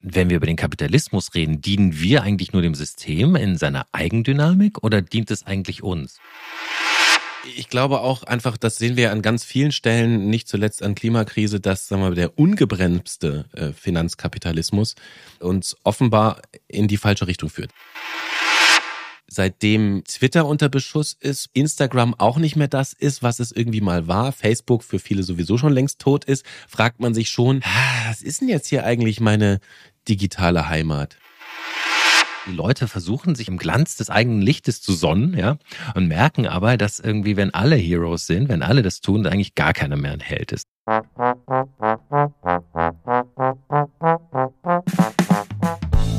wenn wir über den Kapitalismus reden, dienen wir eigentlich nur dem System in seiner Eigendynamik oder dient es eigentlich uns? Ich glaube auch einfach, das sehen wir an ganz vielen Stellen, nicht zuletzt an Klimakrise, dass sagen wir, der ungebremste äh, Finanzkapitalismus uns offenbar in die falsche Richtung führt seitdem Twitter unter Beschuss ist, Instagram auch nicht mehr das ist, was es irgendwie mal war, Facebook für viele sowieso schon längst tot ist, fragt man sich schon, ah, was ist denn jetzt hier eigentlich meine digitale Heimat? Die Leute versuchen sich im Glanz des eigenen Lichtes zu sonnen, ja, und merken aber, dass irgendwie, wenn alle Heroes sind, wenn alle das tun, eigentlich gar keiner mehr ein Held ist.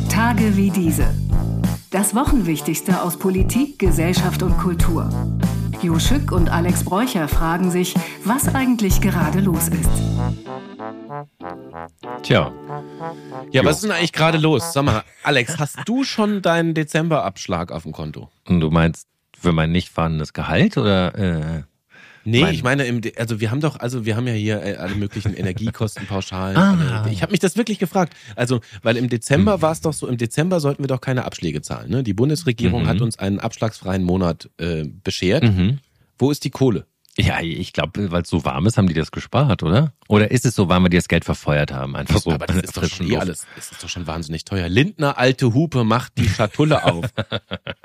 Tage wie diese. Das Wochenwichtigste aus Politik, Gesellschaft und Kultur. Jo Schück und Alex Bräucher fragen sich, was eigentlich gerade los ist. Tja. Ja, jo. was ist denn eigentlich gerade los? Sag mal, Alex, hast du schon deinen Dezemberabschlag auf dem Konto? Und du meinst für mein nicht vorhandenes Gehalt oder? Äh Nee, mein ich meine, im, also wir haben doch, also wir haben ja hier äh, alle möglichen Energiekostenpauschalen. ah. Ich habe mich das wirklich gefragt. Also, weil im Dezember mhm. war es doch so, im Dezember sollten wir doch keine Abschläge zahlen. Ne? Die Bundesregierung mhm. hat uns einen abschlagsfreien Monat äh, beschert. Mhm. Wo ist die Kohle? Ja, ich glaube, weil es so warm ist, haben die das gespart, oder? Oder ist es so warm, weil die das Geld verfeuert haben? Einfach so. Aber das ist doch schon eh alles. Das ist doch schon wahnsinnig teuer. Lindner, alte Hupe, macht die Schatulle auf.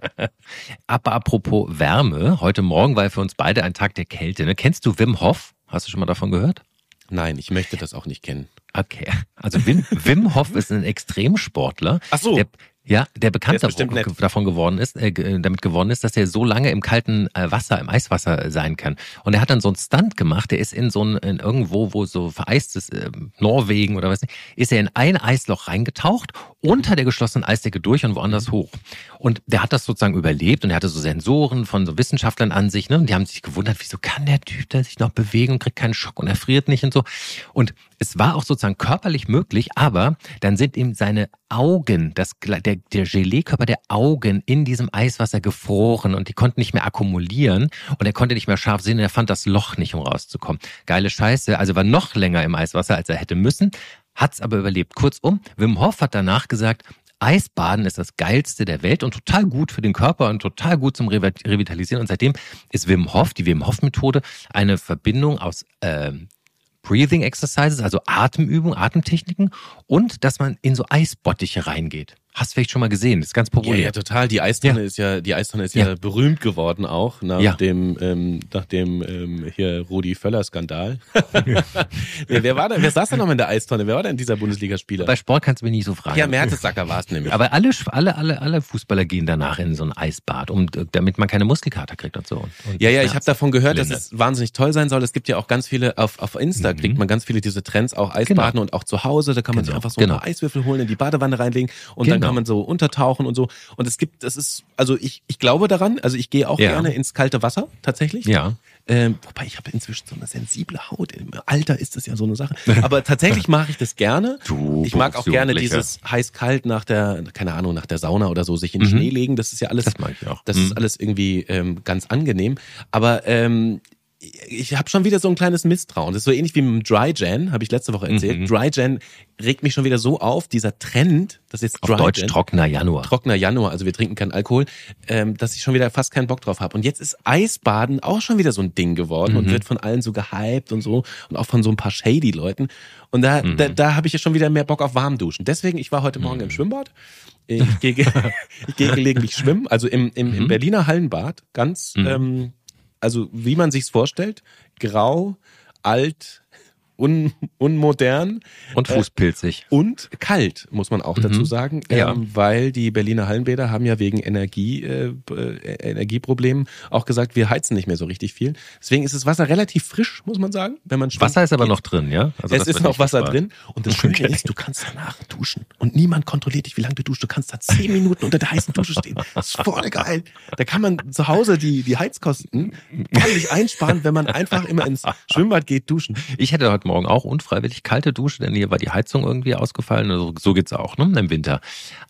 Aber apropos Wärme, heute Morgen war für uns beide ein Tag der Kälte. Ne? Kennst du Wim Hof? Hast du schon mal davon gehört? Nein, ich möchte das auch nicht kennen. Okay. Also Wim, Wim Hof ist ein Extremsportler. Ach so. Der, ja, der bekannt der davon geworden ist, äh, damit geworden ist, dass er so lange im kalten äh, Wasser, im Eiswasser sein kann. Und er hat dann so einen Stunt gemacht, der ist in so ein, in irgendwo, wo so vereist ist, äh, Norwegen oder was nicht, ist er in ein Eisloch reingetaucht, unter der geschlossenen Eisdecke durch und woanders hoch. Und der hat das sozusagen überlebt und er hatte so Sensoren von so Wissenschaftlern an sich, ne? Und die haben sich gewundert, wieso kann der Typ da sich noch bewegen und kriegt keinen Schock und er friert nicht und so. Und es war auch sozusagen körperlich möglich, aber dann sind ihm seine Augen, das, der, der Geleekörper der Augen in diesem Eiswasser gefroren und die konnten nicht mehr akkumulieren und er konnte nicht mehr scharf sehen und er fand das Loch nicht, um rauszukommen. Geile Scheiße, also war noch länger im Eiswasser, als er hätte müssen, hat's aber überlebt. Kurzum, Wim Hof hat danach gesagt, Eisbaden ist das geilste der Welt und total gut für den Körper und total gut zum Revitalisieren. Und seitdem ist Wim Hof, die Wim Hof Methode, eine Verbindung aus äh, Breathing Exercises, also Atemübungen, Atemtechniken und dass man in so Eisbottiche reingeht. Hast du vielleicht schon mal gesehen, das ist ganz populär. Ja, ja total. Die Eistonne ja. ist ja, die Eistonne ist ja, ja berühmt geworden auch nach dem, ähm, nach dem ähm, hier Rudi Völler Skandal. wer, war da? Wer saß da noch in der Eistonne? Wer war denn dieser Bundesligaspieler? Bei Sport kannst du mich nicht so fragen. Ja, Mertesacker war es nämlich. Aber alle, alle, alle, alle Fußballer gehen danach in so ein Eisbad, um, damit man keine Muskelkater kriegt und so. Und ja, ja, ich habe davon gehört, dass es wahnsinnig toll sein soll. Es gibt ja auch ganz viele auf auf Insta mhm. kriegt man ganz viele diese Trends auch Eisbaden genau. und auch zu Hause. Da kann man genau. Sich einfach so genau. ein paar Eiswürfel holen, in die Badewanne reinlegen und dann genau. kann man so untertauchen und so. Und es gibt, das ist, also ich, ich glaube daran, also ich gehe auch ja. gerne ins kalte Wasser, tatsächlich. Ja. Ähm, wobei ich habe inzwischen so eine sensible Haut. Im Alter ist das ja so eine Sache. Aber tatsächlich mache ich das gerne. Du, ich mag auch gerne dieses heiß-kalt nach der, keine Ahnung, nach der Sauna oder so, sich in den mhm. Schnee legen. Das ist ja alles. Das mag ich auch. Das mhm. ist alles irgendwie ähm, ganz angenehm. Aber ähm, ich habe schon wieder so ein kleines Misstrauen. Das ist so ähnlich wie mit dem Dry Jan, habe ich letzte Woche erzählt. Mhm. Dry Jan regt mich schon wieder so auf, dieser Trend, das ist Dry Auf Deutsch Jan, trockener Januar. Trockener Januar, also wir trinken keinen Alkohol, ähm, dass ich schon wieder fast keinen Bock drauf habe. Und jetzt ist Eisbaden auch schon wieder so ein Ding geworden mhm. und wird von allen so gehypt und so und auch von so ein paar shady Leuten. Und da, mhm. da, da habe ich ja schon wieder mehr Bock auf Warmduschen. Deswegen, ich war heute Morgen im mhm. Schwimmbad. Ich gehe, ich gehe gelegentlich schwimmen, also im, im, im mhm. Berliner Hallenbad, ganz mhm. ähm, also wie man sich's vorstellt, grau, alt, un, unmodern. Und äh, fußpilzig. Äh, und kalt, muss man auch mhm. dazu sagen. Ja. Ähm, weil die Berliner Hallenbäder haben ja wegen Energie, äh, äh, Energieproblemen auch gesagt, wir heizen nicht mehr so richtig viel. Deswegen ist das Wasser relativ frisch, muss man sagen. Wenn man Wasser ist aber noch drin, ja? Also es ist noch Wasser gespart. drin. Und das Schöne okay. ist, du kannst danach duschen. Und niemand kontrolliert dich, wie lange du duschst. Du kannst da zehn Minuten unter der heißen Dusche stehen. Das ist voll geil. Da kann man zu Hause die, die Heizkosten ordentlich einsparen, wenn man einfach immer ins Schwimmbad geht, duschen. Ich hätte heute Morgen auch unfreiwillig kalte Dusche, denn hier war die Heizung irgendwie ausgefallen. Also so geht's auch, ne? Im Winter.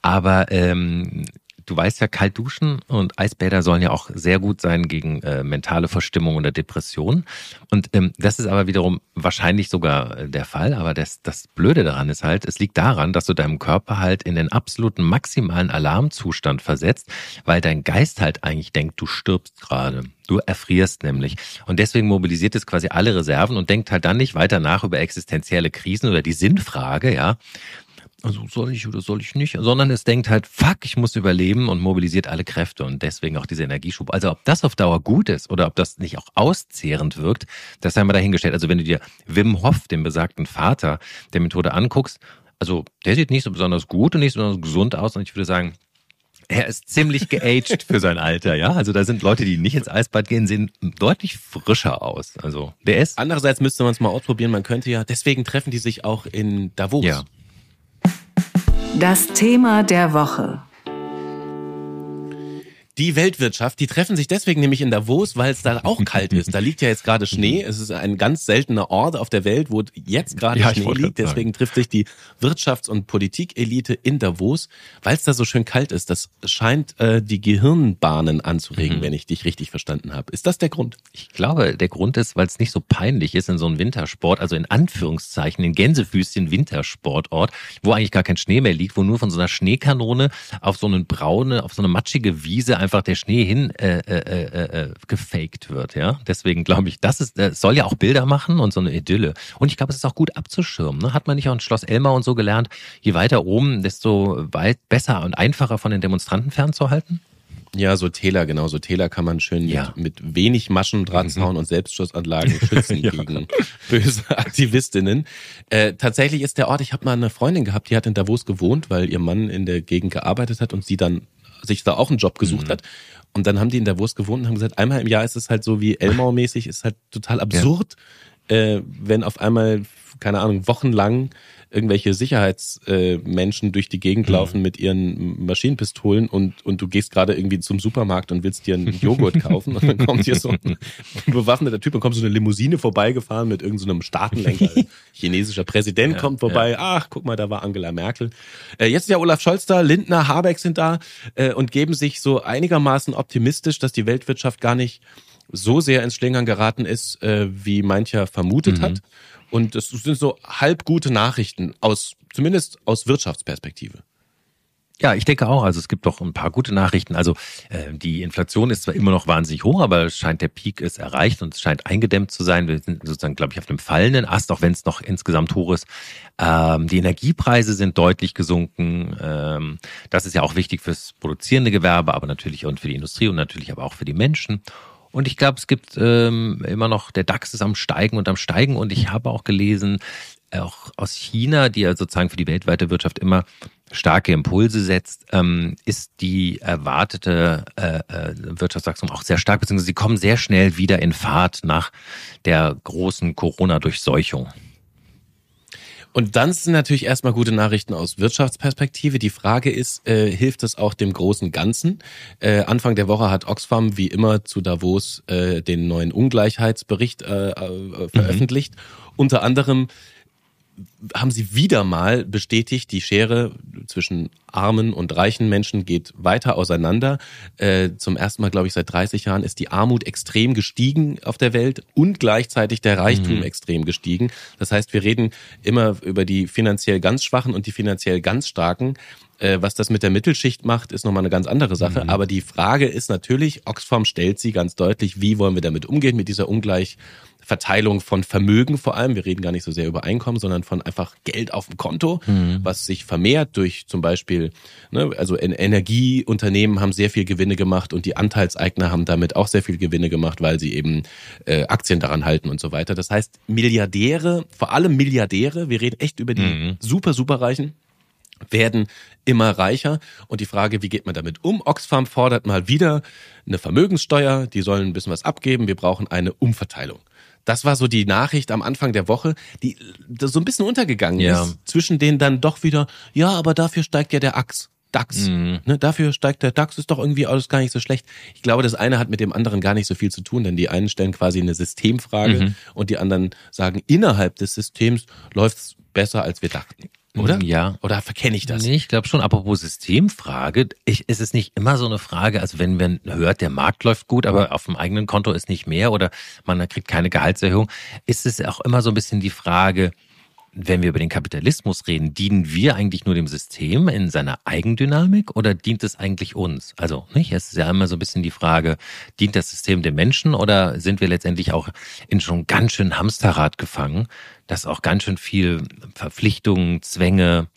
Aber ähm, du weißt ja, kalt duschen und Eisbäder sollen ja auch sehr gut sein gegen äh, mentale Verstimmung oder Depression. Und ähm, das ist aber wiederum wahrscheinlich sogar äh, der Fall. Aber das, das Blöde daran ist halt, es liegt daran, dass du deinem Körper halt in den absoluten maximalen Alarmzustand versetzt, weil dein Geist halt eigentlich denkt, du stirbst gerade. Du erfrierst nämlich. Und deswegen mobilisiert es quasi alle Reserven und denkt halt dann nicht weiter nach über existenzielle Krisen oder die Sinnfrage, ja, also soll ich oder soll ich nicht, sondern es denkt halt, fuck, ich muss überleben und mobilisiert alle Kräfte und deswegen auch dieser Energieschub. Also ob das auf Dauer gut ist oder ob das nicht auch auszehrend wirkt, das haben wir dahingestellt. Also wenn du dir Wim Hof, den besagten Vater der Methode anguckst, also der sieht nicht so besonders gut und nicht so besonders gesund aus und ich würde sagen, er ist ziemlich geaged für sein Alter, ja. Also da sind Leute, die nicht ins Eisbad gehen, sehen deutlich frischer aus. Also der ist. Andererseits müsste man es mal ausprobieren. Man könnte ja, deswegen treffen die sich auch in Davos. Ja. Das Thema der Woche. Die Weltwirtschaft, die treffen sich deswegen nämlich in Davos, weil es da auch kalt ist. Da liegt ja jetzt gerade Schnee. Es ist ein ganz seltener Ort auf der Welt, wo jetzt gerade ja, Schnee liegt. Deswegen trifft sich die Wirtschafts- und Politikelite in Davos, weil es da so schön kalt ist. Das scheint äh, die Gehirnbahnen anzuregen, mhm. wenn ich dich richtig verstanden habe. Ist das der Grund? Ich glaube, der Grund ist, weil es nicht so peinlich ist in so einem Wintersport, also in Anführungszeichen, in Gänsefüßchen Wintersportort, wo eigentlich gar kein Schnee mehr liegt, wo nur von so einer Schneekanone auf so eine braune, auf so eine matschige Wiese einfach der Schnee hin äh, äh, äh, äh, gefaked wird. Ja, deswegen glaube ich, das ist, das soll ja auch Bilder machen und so eine Idylle. Und ich glaube, es ist auch gut abzuschirmen. Ne? Hat man nicht auch in Schloss Elmar und so gelernt? Je weiter oben, desto weit besser und einfacher von den Demonstranten fernzuhalten. Ja, so Täler, genau. So Täler kann man schön ja. mit, mit wenig Maschendrahtzaun mhm. und Selbstschussanlagen schützen ja. gegen böse Aktivistinnen. Äh, tatsächlich ist der Ort, ich habe mal eine Freundin gehabt, die hat in Davos gewohnt, weil ihr Mann in der Gegend gearbeitet hat und sie dann sich da auch einen Job gesucht mhm. hat. Und dann haben die in der Wurst gewohnt und haben gesagt, einmal im Jahr ist es halt so wie Elmau-mäßig, ist halt total absurd, ja. äh, wenn auf einmal, keine Ahnung, wochenlang irgendwelche Sicherheitsmenschen äh, durch die Gegend mhm. laufen mit ihren Maschinenpistolen und, und du gehst gerade irgendwie zum Supermarkt und willst dir einen Joghurt kaufen und dann kommt hier so ein bewaffneter Typ und kommt so eine Limousine vorbeigefahren mit irgendeinem so Staatenlenker. Chinesischer Präsident ja, kommt vorbei. Ja. Ach, guck mal, da war Angela Merkel. Äh, jetzt ist ja Olaf Scholz da, Lindner, Habeck sind da äh, und geben sich so einigermaßen optimistisch, dass die Weltwirtschaft gar nicht so sehr ins Schlingern geraten ist, äh, wie mancher vermutet mhm. hat. Und es sind so halb gute Nachrichten aus, zumindest aus Wirtschaftsperspektive. Ja, ich denke auch. Also es gibt doch ein paar gute Nachrichten. Also äh, die Inflation ist zwar immer noch wahnsinnig hoch, aber scheint der Peak ist erreicht und es scheint eingedämmt zu sein. Wir sind sozusagen, glaube ich, auf einem fallenden Ast, auch wenn es noch insgesamt hoch ist. Ähm, die Energiepreise sind deutlich gesunken. Ähm, das ist ja auch wichtig fürs produzierende Gewerbe, aber natürlich und für die Industrie und natürlich aber auch für die Menschen. Und ich glaube, es gibt ähm, immer noch, der DAX ist am Steigen und am Steigen. Und ich habe auch gelesen, auch aus China, die ja sozusagen für die weltweite Wirtschaft immer starke Impulse setzt, ähm, ist die erwartete äh, äh, Wirtschaftswachstum auch sehr stark, beziehungsweise sie kommen sehr schnell wieder in Fahrt nach der großen Corona-Durchseuchung. Und dann sind natürlich erstmal gute Nachrichten aus Wirtschaftsperspektive. Die Frage ist, äh, hilft es auch dem großen Ganzen? Äh, Anfang der Woche hat Oxfam wie immer zu Davos äh, den neuen Ungleichheitsbericht äh, äh, veröffentlicht. Mhm. Unter anderem haben sie wieder mal bestätigt, die Schere zwischen armen und reichen Menschen geht weiter auseinander. Äh, zum ersten Mal, glaube ich, seit 30 Jahren ist die Armut extrem gestiegen auf der Welt und gleichzeitig der Reichtum mhm. extrem gestiegen. Das heißt, wir reden immer über die finanziell ganz Schwachen und die finanziell ganz Starken. Äh, was das mit der Mittelschicht macht, ist nochmal eine ganz andere Sache. Mhm. Aber die Frage ist natürlich, Oxfam stellt sie ganz deutlich, wie wollen wir damit umgehen, mit dieser Ungleich Verteilung von Vermögen vor allem. Wir reden gar nicht so sehr über Einkommen, sondern von einfach Geld auf dem Konto, mhm. was sich vermehrt durch zum Beispiel, ne, also Energieunternehmen haben sehr viel Gewinne gemacht und die Anteilseigner haben damit auch sehr viel Gewinne gemacht, weil sie eben äh, Aktien daran halten und so weiter. Das heißt, Milliardäre, vor allem Milliardäre, wir reden echt über die mhm. super, super Reichen, werden immer reicher. Und die Frage, wie geht man damit um? Oxfam fordert mal wieder eine Vermögenssteuer, die sollen ein bisschen was abgeben, wir brauchen eine Umverteilung. Das war so die Nachricht am Anfang der Woche, die so ein bisschen untergegangen ja. ist. Zwischen denen dann doch wieder, ja, aber dafür steigt ja der Ax. DAX. Mhm. Ne, dafür steigt der DAX, ist doch irgendwie alles gar nicht so schlecht. Ich glaube, das eine hat mit dem anderen gar nicht so viel zu tun, denn die einen stellen quasi eine Systemfrage mhm. und die anderen sagen, innerhalb des Systems läuft's besser, als wir dachten. Oder? Ja. Oder verkenne ich das? Nee, ich glaube schon. Apropos Systemfrage, ich, ist es nicht immer so eine Frage, also wenn man hört, der Markt läuft gut, aber auf dem eigenen Konto ist nicht mehr oder man kriegt keine Gehaltserhöhung, ist es auch immer so ein bisschen die Frage, wenn wir über den Kapitalismus reden, dienen wir eigentlich nur dem System in seiner Eigendynamik oder dient es eigentlich uns? Also, nicht? Es ist ja immer so ein bisschen die Frage, dient das System dem Menschen oder sind wir letztendlich auch in schon ganz schön Hamsterrad gefangen, das auch ganz schön viel Verpflichtungen, Zwänge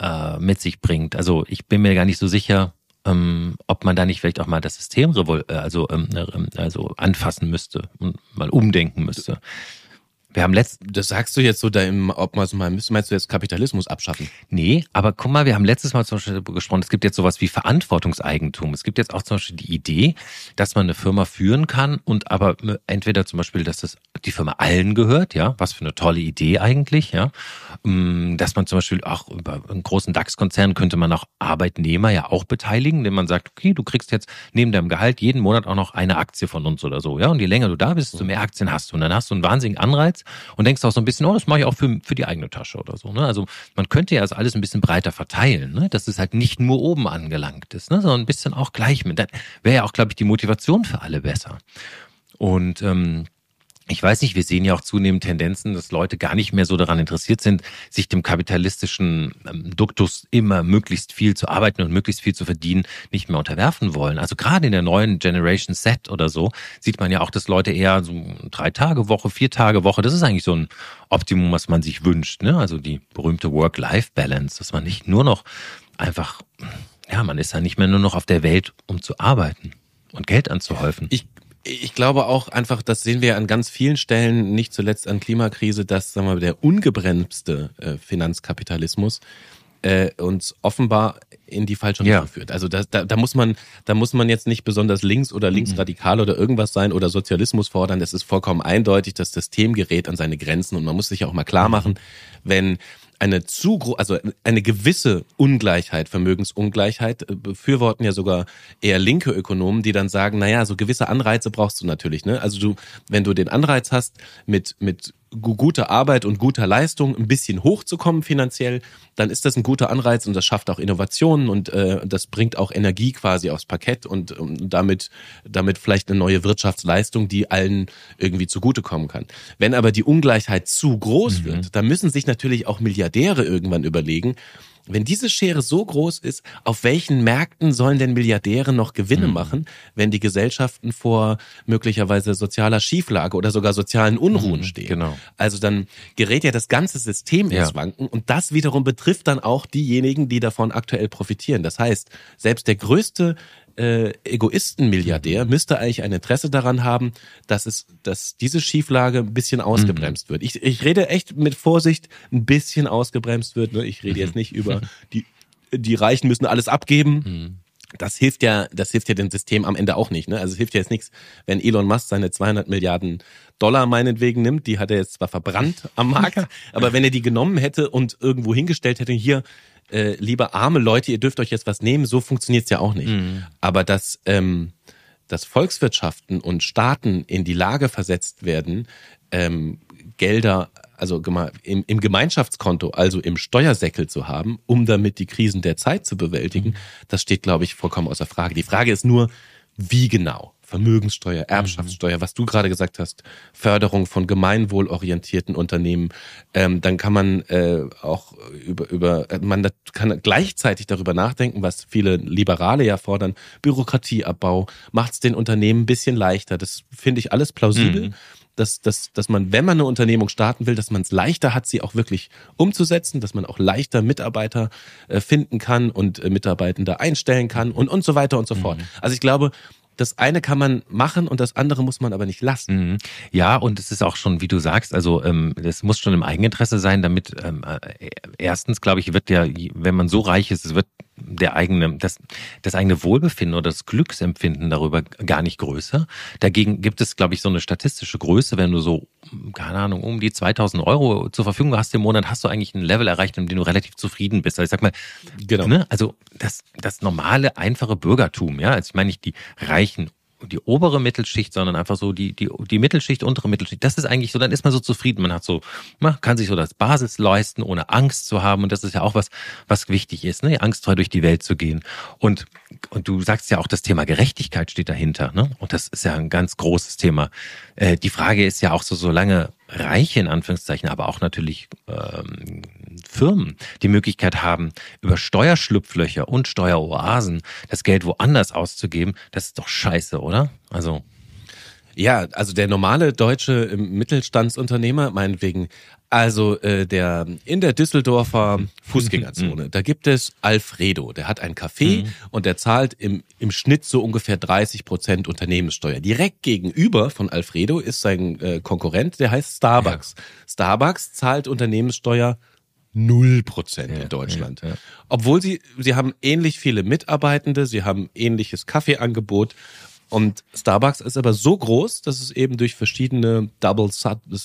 äh, mit sich bringt? Also, ich bin mir gar nicht so sicher, ähm, ob man da nicht vielleicht auch mal das System äh, also, ähm, äh, also anfassen müsste und mal umdenken müsste. Wir haben letzt, das sagst du jetzt so, da im, ob man so mal, meinst du jetzt Kapitalismus abschaffen? Nee, aber guck mal, wir haben letztes Mal zum Beispiel gesprochen, es gibt jetzt sowas wie Verantwortungseigentum. Es gibt jetzt auch zum Beispiel die Idee, dass man eine Firma führen kann und aber entweder zum Beispiel, dass das die Firma allen gehört, ja, was für eine tolle Idee eigentlich, ja, mm, dass man zum Beispiel auch über einen großen DAX-Konzern könnte man auch Arbeitnehmer ja auch beteiligen, indem man sagt, okay, du kriegst jetzt neben deinem Gehalt jeden Monat auch noch eine Aktie von uns oder so, ja, und je länger du da bist, desto mehr Aktien hast du und dann hast du einen wahnsinnigen Anreiz und denkst auch so ein bisschen, oh, das mache ich auch für, für die eigene Tasche oder so. Ne? Also man könnte ja das alles ein bisschen breiter verteilen, ne? dass es halt nicht nur oben angelangt ist, ne? sondern ein bisschen auch gleich mit. Dann wäre ja auch, glaube ich, die Motivation für alle besser. Und ähm, ich weiß nicht, wir sehen ja auch zunehmend Tendenzen, dass Leute gar nicht mehr so daran interessiert sind, sich dem kapitalistischen ähm, Duktus immer möglichst viel zu arbeiten und möglichst viel zu verdienen, nicht mehr unterwerfen wollen. Also gerade in der neuen Generation Set oder so sieht man ja auch, dass Leute eher so drei Tage Woche, vier Tage Woche, das ist eigentlich so ein Optimum, was man sich wünscht. Ne? Also die berühmte Work-Life-Balance, dass man nicht nur noch einfach, ja, man ist ja nicht mehr nur noch auf der Welt, um zu arbeiten und Geld anzuhäufen. Ich ich glaube auch einfach, das sehen wir an ganz vielen Stellen, nicht zuletzt an Klimakrise, dass sagen wir, der ungebremste äh, Finanzkapitalismus äh, uns offenbar in die falsche Richtung ja. führt. Also da, da, da muss man, da muss man jetzt nicht besonders links oder linksradikal oder irgendwas sein oder Sozialismus fordern. Das ist vollkommen eindeutig. Das System gerät an seine Grenzen und man muss sich auch mal klar machen, wenn eine zu also eine gewisse Ungleichheit, Vermögensungleichheit, äh, befürworten ja sogar eher linke Ökonomen, die dann sagen, naja, so gewisse Anreize brauchst du natürlich, ne? Also du, wenn du den Anreiz hast, mit, mit gute Arbeit und guter Leistung ein bisschen hochzukommen finanziell, dann ist das ein guter Anreiz und das schafft auch Innovationen und äh, das bringt auch Energie quasi aufs Parkett und, und damit damit vielleicht eine neue Wirtschaftsleistung, die allen irgendwie zugutekommen kann. Wenn aber die Ungleichheit zu groß mhm. wird, dann müssen sich natürlich auch Milliardäre irgendwann überlegen, wenn diese Schere so groß ist, auf welchen Märkten sollen denn Milliardäre noch Gewinne mhm. machen, wenn die Gesellschaften vor möglicherweise sozialer Schieflage oder sogar sozialen Unruhen mhm, stehen? Genau. Also dann gerät ja das ganze System ja. ins Wanken und das wiederum betrifft dann auch diejenigen, die davon aktuell profitieren. Das heißt, selbst der größte äh, Egoisten-Milliardär müsste eigentlich ein Interesse daran haben, dass es, dass diese Schieflage ein bisschen ausgebremst mhm. wird. Ich, ich rede echt mit Vorsicht, ein bisschen ausgebremst wird. Ne? Ich rede jetzt nicht über die, die Reichen müssen alles abgeben. Mhm. Das hilft ja, das hilft ja dem System am Ende auch nicht. Ne? Also es hilft ja jetzt nichts, wenn Elon Musk seine 200 Milliarden Dollar meinetwegen nimmt. Die hat er jetzt zwar verbrannt am Markt, aber wenn er die genommen hätte und irgendwo hingestellt hätte, hier, äh, liebe arme Leute, ihr dürft euch jetzt was nehmen, so funktioniert's ja auch nicht. Mhm. Aber dass, ähm, dass Volkswirtschaften und Staaten in die Lage versetzt werden, ähm, Gelder also im, im Gemeinschaftskonto, also im Steuersäckel zu haben, um damit die Krisen der Zeit zu bewältigen, mhm. das steht, glaube ich, vollkommen außer Frage. Die Frage ist nur, wie genau? Vermögenssteuer, Erbschaftssteuer, was du gerade gesagt hast, Förderung von gemeinwohlorientierten Unternehmen, ähm, dann kann man äh, auch über, über man kann gleichzeitig darüber nachdenken, was viele Liberale ja fordern, Bürokratieabbau, macht es den Unternehmen ein bisschen leichter. Das finde ich alles plausibel. Mhm dass, dass, dass man, wenn man eine Unternehmung starten will, dass man es leichter hat, sie auch wirklich umzusetzen, dass man auch leichter Mitarbeiter äh, finden kann und äh, Mitarbeitende einstellen kann und, und so weiter und so fort. Mhm. Also ich glaube, das eine kann man machen und das andere muss man aber nicht lassen. Mhm. Ja, und es ist auch schon, wie du sagst, also ähm, das muss schon im Eigeninteresse sein, damit ähm, äh, erstens, glaube ich, wird ja, wenn man so reich ist, es wird der eigene, das, das eigene Wohlbefinden oder das Glücksempfinden darüber gar nicht größer. Dagegen gibt es, glaube ich, so eine statistische Größe, wenn du so, keine Ahnung, um die 2000 Euro zur Verfügung hast im Monat, hast du eigentlich ein Level erreicht, in dem du relativ zufrieden bist. Also ich sag mal, genau. ne, also das, das normale, einfache Bürgertum, ja, also ich meine nicht die reichen die obere Mittelschicht, sondern einfach so die, die, die Mittelschicht, untere Mittelschicht. Das ist eigentlich so, dann ist man so zufrieden. Man hat so, man kann sich so das Basis leisten, ohne Angst zu haben. Und das ist ja auch was, was wichtig ist, ne? angstfrei durch die Welt zu gehen. Und, und du sagst ja auch, das Thema Gerechtigkeit steht dahinter. Ne? Und das ist ja ein ganz großes Thema. Äh, die Frage ist ja auch so, solange Reiche in Anführungszeichen, aber auch natürlich ähm, Firmen die Möglichkeit haben, über Steuerschlupflöcher und Steueroasen das Geld woanders auszugeben, das ist doch scheiße, oder? Also ja, also der normale deutsche ähm, Mittelstandsunternehmer, meinetwegen, also äh, der in der Düsseldorfer Fußgängerzone, da gibt es Alfredo, der hat ein Café mhm. und der zahlt im, im Schnitt so ungefähr 30 Prozent Unternehmenssteuer. Direkt gegenüber von Alfredo ist sein äh, Konkurrent, der heißt Starbucks. Ja. Starbucks zahlt Unternehmenssteuer null Prozent ja, in Deutschland. Ja, ja. Obwohl sie, sie haben ähnlich viele Mitarbeitende, sie haben ähnliches Kaffeeangebot und Starbucks ist aber so groß, dass es eben durch verschiedene Double,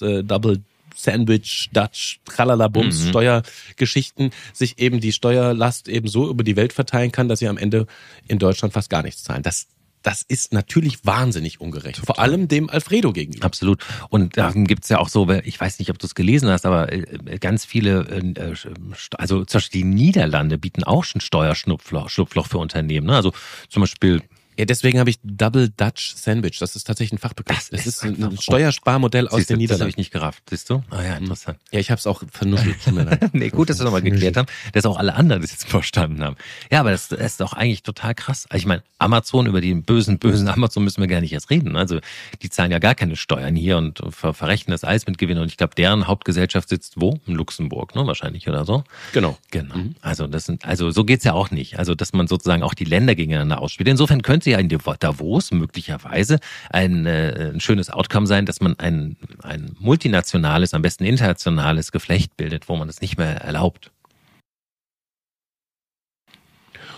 äh, Double Sandwich, Dutch, Tralalabums, mhm. Steuergeschichten sich eben die Steuerlast eben so über die Welt verteilen kann, dass sie am Ende in Deutschland fast gar nichts zahlen. Das das ist natürlich wahnsinnig ungerecht. Total. Vor allem dem Alfredo gegenüber. Absolut. Und da gibt's ja auch so, ich weiß nicht, ob du es gelesen hast, aber äh, ganz viele, äh, also zum Beispiel die Niederlande bieten auch schon Steuerschlupfloch für Unternehmen. Ne? Also zum Beispiel ja, deswegen habe ich Double Dutch Sandwich. Das ist tatsächlich ein Fachbegriff. Das, das ist ein, ein Steuersparmodell aus den Niederlanden. Das habe ich nicht gerafft. Siehst du? Ah ja, interessant. Ja, ich habe es auch vernuschelt. nee, gut, dass wir nochmal geklärt haben, dass auch alle anderen das jetzt verstanden haben. Ja, aber das, das ist doch eigentlich total krass. Ich meine, Amazon, über die bösen, bösen Amazon müssen wir gar nicht erst reden. Also die zahlen ja gar keine Steuern hier und ver verrechnen das alles mit Gewinn. Und ich glaube, deren Hauptgesellschaft sitzt wo? In Luxemburg, ne? Wahrscheinlich oder so. Genau. Genau. Mhm. Also das sind, also so geht's ja auch nicht. Also dass man sozusagen auch die Länder gegeneinander ausspielt. Insofern könnte ja in Davos Davos möglicherweise ein, äh, ein schönes Outcome sein, dass man ein, ein multinationales, am besten internationales Geflecht bildet, wo man es nicht mehr erlaubt.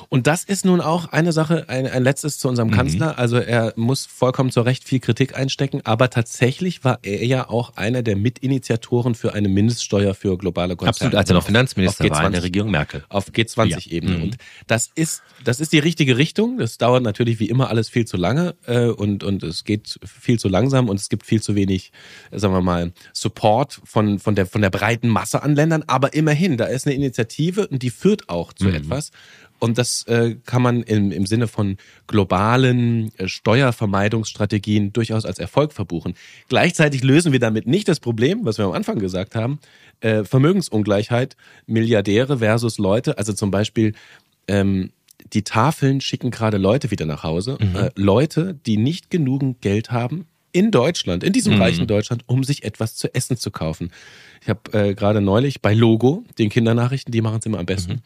Und das ist nun auch eine Sache, ein, ein letztes zu unserem mhm. Kanzler. Also er muss vollkommen zu Recht viel Kritik einstecken, aber tatsächlich war er ja auch einer der Mitinitiatoren für eine Mindeststeuer für globale Konzerne. Absolut, als er noch Finanzminister war in der Regierung Merkel. Auf G20-Ebene. Ja. Mhm. Und das ist, das ist die richtige Richtung. Das dauert natürlich wie immer alles viel zu lange äh, und, und es geht viel zu langsam und es gibt viel zu wenig, sagen wir mal, Support von, von, der, von der breiten Masse an Ländern. Aber immerhin, da ist eine Initiative und die führt auch zu mhm. etwas. Und das äh, kann man im, im Sinne von globalen äh, Steuervermeidungsstrategien durchaus als Erfolg verbuchen. Gleichzeitig lösen wir damit nicht das Problem, was wir am Anfang gesagt haben, äh, Vermögensungleichheit, Milliardäre versus Leute. Also zum Beispiel ähm, die Tafeln schicken gerade Leute wieder nach Hause. Mhm. Äh, Leute, die nicht genügend Geld haben in Deutschland, in diesem mhm. reichen Deutschland, um sich etwas zu essen zu kaufen. Ich habe äh, gerade neulich bei Logo, den Kindernachrichten, die machen es immer am besten. Mhm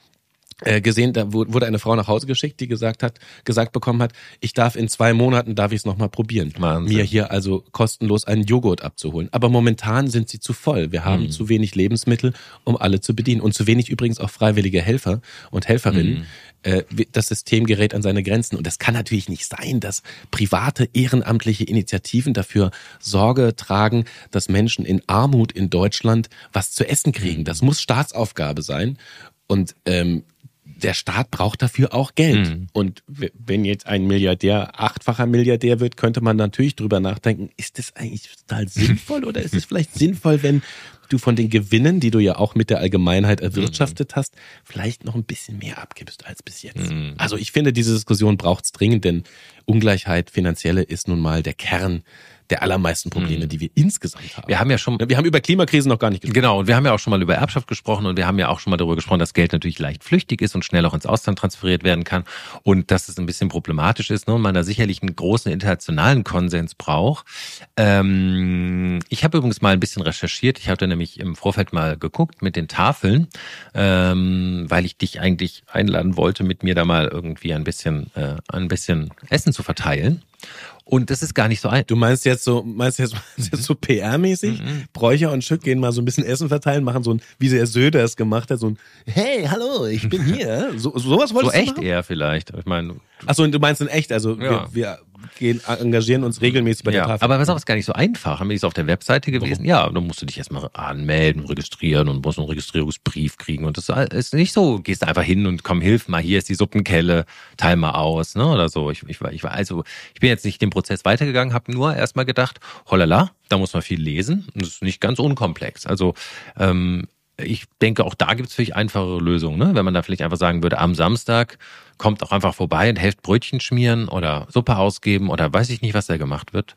äh, gesehen, da wurde eine Frau nach Hause geschickt, die gesagt hat, gesagt bekommen hat, ich darf in zwei Monaten, darf ich es nochmal probieren. Wahnsinn. Mir hier also kostenlos einen Joghurt abzuholen. Aber momentan sind sie zu voll. Wir haben mhm. zu wenig Lebensmittel, um alle zu bedienen. Und zu wenig übrigens auch freiwillige Helfer und Helferinnen. Mhm. Äh, das System gerät an seine Grenzen. Und das kann natürlich nicht sein, dass private, ehrenamtliche Initiativen dafür Sorge tragen, dass Menschen in Armut in Deutschland was zu essen kriegen. Das muss Staatsaufgabe sein. Und ähm, der Staat braucht dafür auch Geld. Mhm. Und wenn jetzt ein Milliardär achtfacher Milliardär wird, könnte man natürlich drüber nachdenken, ist das eigentlich total sinnvoll oder ist es vielleicht sinnvoll, wenn du von den Gewinnen, die du ja auch mit der Allgemeinheit erwirtschaftet mhm. hast, vielleicht noch ein bisschen mehr abgibst als bis jetzt. Mhm. Also ich finde, diese Diskussion braucht es dringend, denn Ungleichheit finanzielle ist nun mal der Kern der allermeisten Probleme, mhm. die wir insgesamt haben. Wir haben ja schon, wir haben über Klimakrisen noch gar nicht gesprochen. Genau, und wir haben ja auch schon mal über Erbschaft gesprochen und wir haben ja auch schon mal darüber gesprochen, dass Geld natürlich leicht flüchtig ist und schnell auch ins Ausland transferiert werden kann und dass es ein bisschen problematisch ist ne, und man da sicherlich einen großen internationalen Konsens braucht. Ähm, ich habe übrigens mal ein bisschen recherchiert. Ich hatte nämlich im Vorfeld mal geguckt mit den Tafeln, ähm, weil ich dich eigentlich einladen wollte, mit mir da mal irgendwie ein bisschen, äh, ein bisschen Essen zu verteilen. Und das ist gar nicht so ein. Du meinst jetzt so, meinst jetzt, jetzt so PR-mäßig? Mhm. Bräucher und Schück gehen mal so ein bisschen Essen verteilen, machen so ein, wie der Söder es gemacht hat, so ein Hey, hallo, ich bin hier. So, sowas wolltest so du echt machen? eher vielleicht. Ich meine. Achso, du meinst in echt, also ja. wir, wir gehen, engagieren uns regelmäßig bei der Tafel. Aber was auch ist gar nicht so einfach. Haben wir es auf der Webseite gewesen? Ja, dann musst du dich erstmal anmelden, registrieren und musst einen Registrierungsbrief kriegen. Und das ist nicht so, gehst einfach hin und komm, hilf mal, hier ist die Suppenkelle, teil mal aus, ne? Oder so. Ich, ich, ich war, also, ich bin jetzt nicht den Prozess weitergegangen, habe nur erstmal gedacht, hollala, da muss man viel lesen. Das ist nicht ganz unkomplex. Also ähm, ich denke, auch da gibt es vielleicht einfachere Lösungen. Ne? Wenn man da vielleicht einfach sagen würde, am Samstag kommt auch einfach vorbei und helft Brötchen schmieren oder Suppe ausgeben oder weiß ich nicht, was da gemacht wird.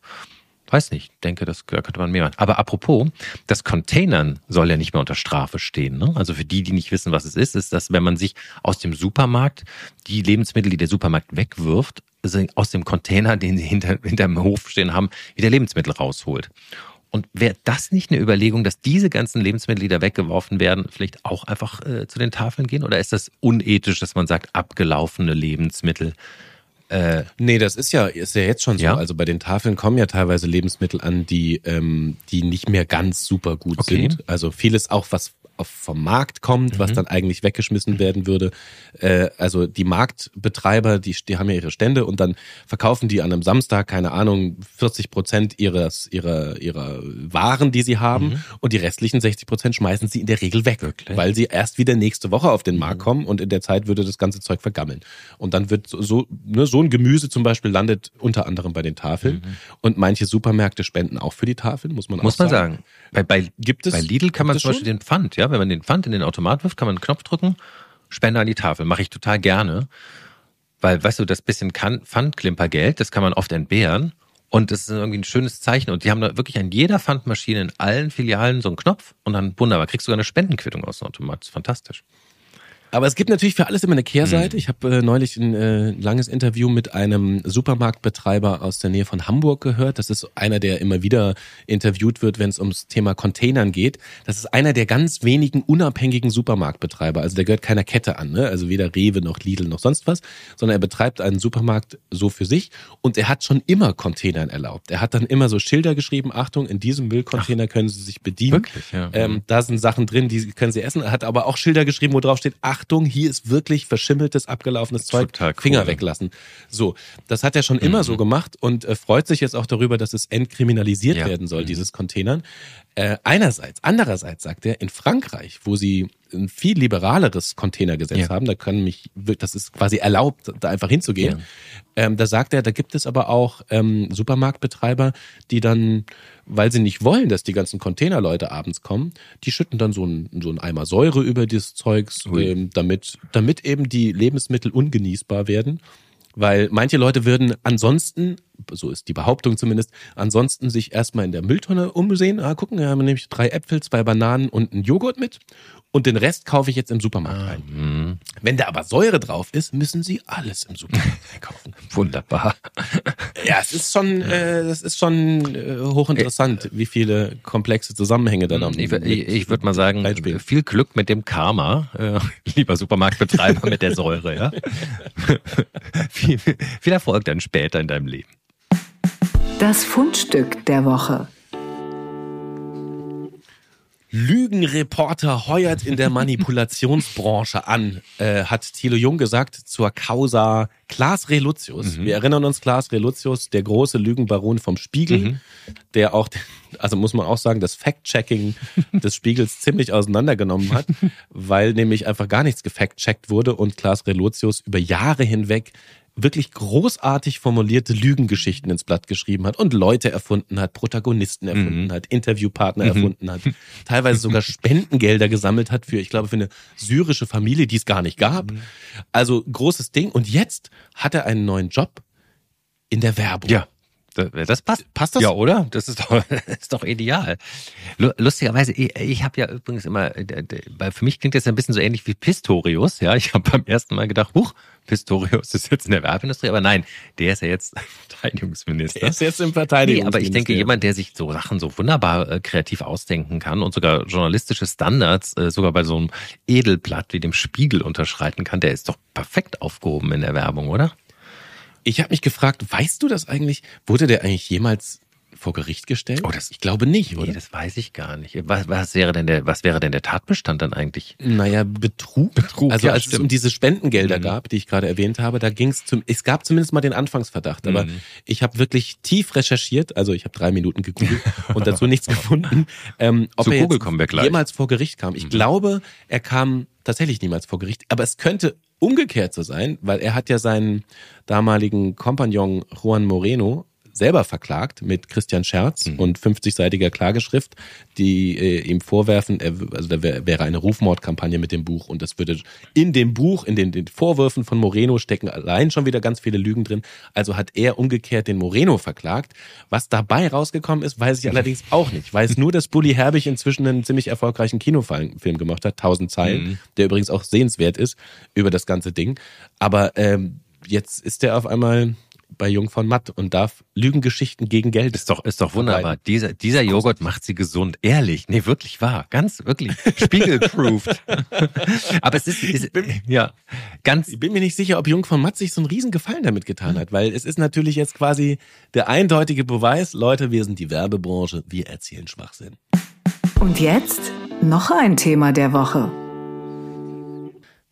Weiß nicht, denke, das da könnte man mehr machen. Aber apropos, das Containern soll ja nicht mehr unter Strafe stehen. Ne? Also für die, die nicht wissen, was es ist, ist das, wenn man sich aus dem Supermarkt die Lebensmittel, die der Supermarkt wegwirft, also aus dem Container, den sie hinter, hinterm Hof stehen haben, wieder Lebensmittel rausholt. Und wäre das nicht eine Überlegung, dass diese ganzen Lebensmittel, die da weggeworfen werden, vielleicht auch einfach äh, zu den Tafeln gehen? Oder ist das unethisch, dass man sagt, abgelaufene Lebensmittel? Äh, nee, das ist ja, ist ja jetzt schon so. Ja? Also bei den Tafeln kommen ja teilweise Lebensmittel an, die, ähm, die nicht mehr ganz super gut okay. sind. Also vieles auch, was vom Markt kommt, mhm. was dann eigentlich weggeschmissen werden würde. Äh, also die Marktbetreiber, die, die haben ja ihre Stände und dann verkaufen die an einem Samstag, keine Ahnung, 40 Prozent ihres, ihrer, ihrer Waren, die sie haben mhm. und die restlichen 60 Prozent schmeißen sie in der Regel weg, Wirklich? weil sie erst wieder nächste Woche auf den Markt mhm. kommen und in der Zeit würde das ganze Zeug vergammeln. Und dann wird so, so, ne, so ein Gemüse zum Beispiel landet unter anderem bei den Tafeln mhm. und manche Supermärkte spenden auch für die Tafeln, muss man muss auch sagen. Muss man sagen. Bei, bei, gibt es, bei Lidl kann man zum Beispiel den Pfand, ja, wenn man den Pfand in den Automat wirft, kann man einen Knopf drücken, Spende an die Tafel. Mache ich total gerne. Weil, weißt du, das bisschen Pfandklimpergeld, das kann man oft entbehren. Und das ist irgendwie ein schönes Zeichen. Und die haben da wirklich an jeder Pfandmaschine in allen Filialen so einen Knopf und dann wunderbar. Kriegst du sogar eine Spendenquittung aus dem Automat. Das ist fantastisch. Aber es gibt natürlich für alles immer eine Kehrseite. Mhm. Ich habe äh, neulich ein äh, langes Interview mit einem Supermarktbetreiber aus der Nähe von Hamburg gehört. Das ist einer, der immer wieder interviewt wird, wenn es ums Thema Containern geht. Das ist einer der ganz wenigen unabhängigen Supermarktbetreiber. Also der gehört keiner Kette an, ne? also weder Rewe noch Lidl noch sonst was, sondern er betreibt einen Supermarkt so für sich und er hat schon immer Containern erlaubt. Er hat dann immer so Schilder geschrieben, Achtung, in diesem Müllcontainer Ach, können Sie sich bedienen. Wirklich, ja. Ähm, da sind Sachen drin, die können Sie essen. Er hat aber auch Schilder geschrieben, wo drauf steht, Achtung, Achtung, hier ist wirklich verschimmeltes, abgelaufenes Zeug, cool. Finger weglassen. So, das hat er schon mhm. immer so gemacht und äh, freut sich jetzt auch darüber, dass es entkriminalisiert ja. werden soll, mhm. dieses Containern. Äh, einerseits, andererseits sagt er, in Frankreich, wo sie ein viel liberaleres Containergesetz ja. haben, da kann mich, das ist quasi erlaubt, da einfach hinzugehen. Ja. Ähm, da sagt er, da gibt es aber auch ähm, Supermarktbetreiber, die dann weil sie nicht wollen, dass die ganzen Containerleute abends kommen, die schütten dann so ein, so ein Eimer Säure über dieses Zeugs, ähm, damit, damit eben die Lebensmittel ungenießbar werden. Weil manche Leute würden ansonsten, so ist die Behauptung zumindest, ansonsten sich erstmal in der Mülltonne umsehen. Ah, gucken, wir haben nämlich drei Äpfel, zwei Bananen und einen Joghurt mit und den Rest kaufe ich jetzt im Supermarkt ah, ein. Mhm. Wenn da aber Säure drauf ist, müssen Sie alles im Supermarkt einkaufen. Wunderbar. Ja, es ist schon, äh, das ist schon äh, hochinteressant, wie viele komplexe Zusammenhänge da noch. Ich, ich, ich würde mal sagen, viel Glück mit dem Karma, äh, lieber Supermarktbetreiber mit der Säure, ja. viel, viel Erfolg dann später in deinem Leben. Das Fundstück der Woche. Lügenreporter heuert in der Manipulationsbranche an, äh, hat Thilo Jung gesagt zur Causa Klaas Relutius. Mhm. Wir erinnern uns, Klaas Relutius, der große Lügenbaron vom Spiegel, mhm. der auch, also muss man auch sagen, das Fact-Checking des Spiegels ziemlich auseinandergenommen hat, weil nämlich einfach gar nichts gefact-checkt wurde und Klaas Relutius über Jahre hinweg wirklich großartig formulierte Lügengeschichten ins Blatt geschrieben hat und Leute erfunden hat, Protagonisten erfunden mhm. hat, Interviewpartner mhm. erfunden hat, teilweise sogar Spendengelder gesammelt hat für, ich glaube, für eine syrische Familie, die es gar nicht gab. Mhm. Also großes Ding. Und jetzt hat er einen neuen Job in der Werbung. Ja. Das passt. Passt das? Ja, oder? Das ist doch, das ist doch ideal. Lustigerweise, ich, ich habe ja übrigens immer, weil für mich klingt das ein bisschen so ähnlich wie Pistorius. Ja, ich habe beim ersten Mal gedacht, huch, Pistorius ist jetzt in der Werbeindustrie, aber nein, der ist ja jetzt Verteidigungsminister. Der ist jetzt im Verteidigungsminister. Nee, aber ich denke, jemand, der sich so Sachen so wunderbar äh, kreativ ausdenken kann und sogar journalistische Standards äh, sogar bei so einem Edelblatt wie dem Spiegel unterschreiten kann, der ist doch perfekt aufgehoben in der Werbung, oder? Ich habe mich gefragt, weißt du das eigentlich? Wurde der eigentlich jemals vor Gericht gestellt? Oh, das, ich glaube nicht, nee, oder? das weiß ich gar nicht. Was, was, wäre denn der, was wäre denn der Tatbestand dann eigentlich? Naja, Betrug. Betrug also ja, als stimmt. es um diese Spendengelder mhm. gab, die ich gerade erwähnt habe, da ging es zum, es gab zumindest mal den Anfangsverdacht, aber mhm. ich habe wirklich tief recherchiert, also ich habe drei Minuten gegoogelt und dazu nichts gefunden, ähm, ob Zu er Google kommen wir gleich. jemals vor Gericht kam. Ich Mhm. glaube, er kam tatsächlich niemals vor Gericht, aber es könnte umgekehrt so sein, weil er hat ja seinen damaligen Kompagnon Juan Moreno selber verklagt mit Christian Scherz Mhm. und 50-seitiger Klageschrift, die äh, ihm vorwerfen, er, also da wär, wäre eine Rufmordkampagne mit dem Buch und das würde in dem Buch, in den, den Vorwürfen von Moreno stecken allein schon wieder ganz viele Lügen drin. Also hat er umgekehrt den Moreno verklagt. Was dabei rausgekommen ist, weiß ich allerdings auch nicht. Ich weiß nur, dass Bully Herbig inzwischen einen ziemlich erfolgreichen Kinofilm Film gemacht hat, 1000 Zeilen, Mhm. der übrigens auch sehenswert ist über das ganze Ding. Aber ähm, jetzt ist er auf einmal bei Jung von Matt und darf Lügengeschichten gegen Geld. Ist doch, ist doch wunderbar. Dieser, dieser Joghurt macht sie gesund. Ehrlich. Nee, wirklich wahr. Ganz, wirklich. Spiegelproofed. Aber es ist, ist ja, ganz, Ich bin mir nicht sicher, ob Jung von Matt sich so einen riesen Gefallen damit getan hat, weil es ist natürlich jetzt quasi der eindeutige Beweis, Leute, wir sind die Werbebranche, wir erzählen Schwachsinn. Und jetzt noch ein Thema der Woche.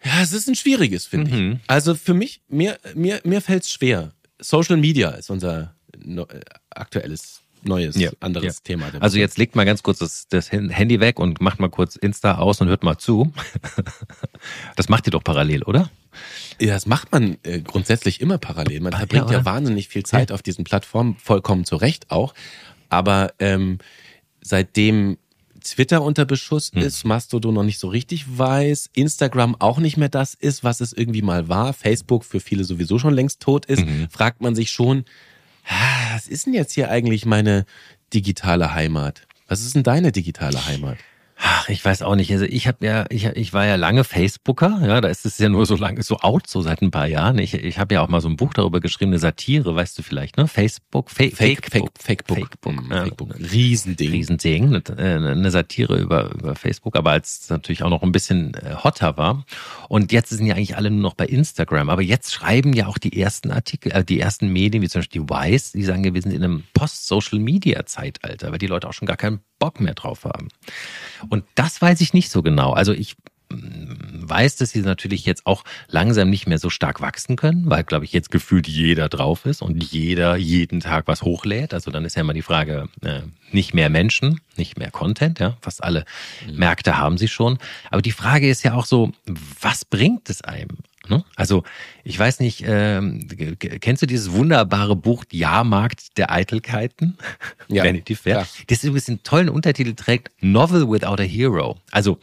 Ja, es ist ein schwieriges, finde Mhm. ich. Also für mich, mir, mir, mir fällt es schwer. Social Media ist unser äh, aktuelles, neues, Ja, anderes ja. Thema. Also jetzt legt mal ganz kurz das, das Handy weg und macht mal kurz Insta aus und hört mal zu. Das macht ihr doch parallel, oder? Ja, das macht man äh, grundsätzlich immer parallel. Man verbringt ja, oder? wahnsinnig viel Zeit auf diesen Plattformen, vollkommen zu Recht auch. Aber ähm, seitdem Twitter unter Beschuss Hm. ist, Mastodon noch nicht so richtig weiß, Instagram auch nicht mehr das ist, was es irgendwie mal war, Facebook für viele sowieso schon längst tot ist, Mhm. fragt man sich schon, was ist denn jetzt hier eigentlich meine digitale Heimat? Was ist denn deine digitale Heimat? Ach, ich weiß auch nicht. Also ich habe ja, ich, ich war ja lange Facebooker, ja, da ist es ja nur so lange, so out, so seit ein paar Jahren. Ich, ich habe ja auch mal so ein Buch darüber geschrieben, eine Satire, weißt du vielleicht, ne? Facebook, Fa Fake, Fakebook. Fake, Fakebook. Fakebook, Mm, ja. Fakebook. Riesending. Riesending, eine, eine Satire über, über Facebook, aber als es natürlich auch noch ein bisschen äh, hotter war. Und jetzt sind ja eigentlich alle nur noch bei Instagram. Aber jetzt schreiben ja auch die ersten Artikel, äh, die ersten Medien, wie zum Beispiel die Wise, die sagen, ja, wir sind in einem Post-Social-Media-Zeitalter, weil die Leute auch schon gar keinen Bock mehr drauf haben. Und das weiß ich nicht so genau. Also ich mm, weiß, dass sie natürlich jetzt auch langsam nicht mehr so stark wachsen können, weil, glaube ich, jetzt gefühlt jeder drauf ist und jeder jeden Tag was hochlädt. Also dann ist ja immer die Frage, äh, nicht mehr Menschen, nicht mehr Content, ja, fast alle Märkte haben sie schon. Aber die Frage ist ja auch so, was bringt es einem? Ne? Also ich weiß nicht, ähm, kennst du dieses wunderbare Buch Jahrmarkt der Eitelkeiten? Ja, Vanity Fair. klar. Das übrigens einen tollen Untertitel trägt, Novel Without a Hero. Also,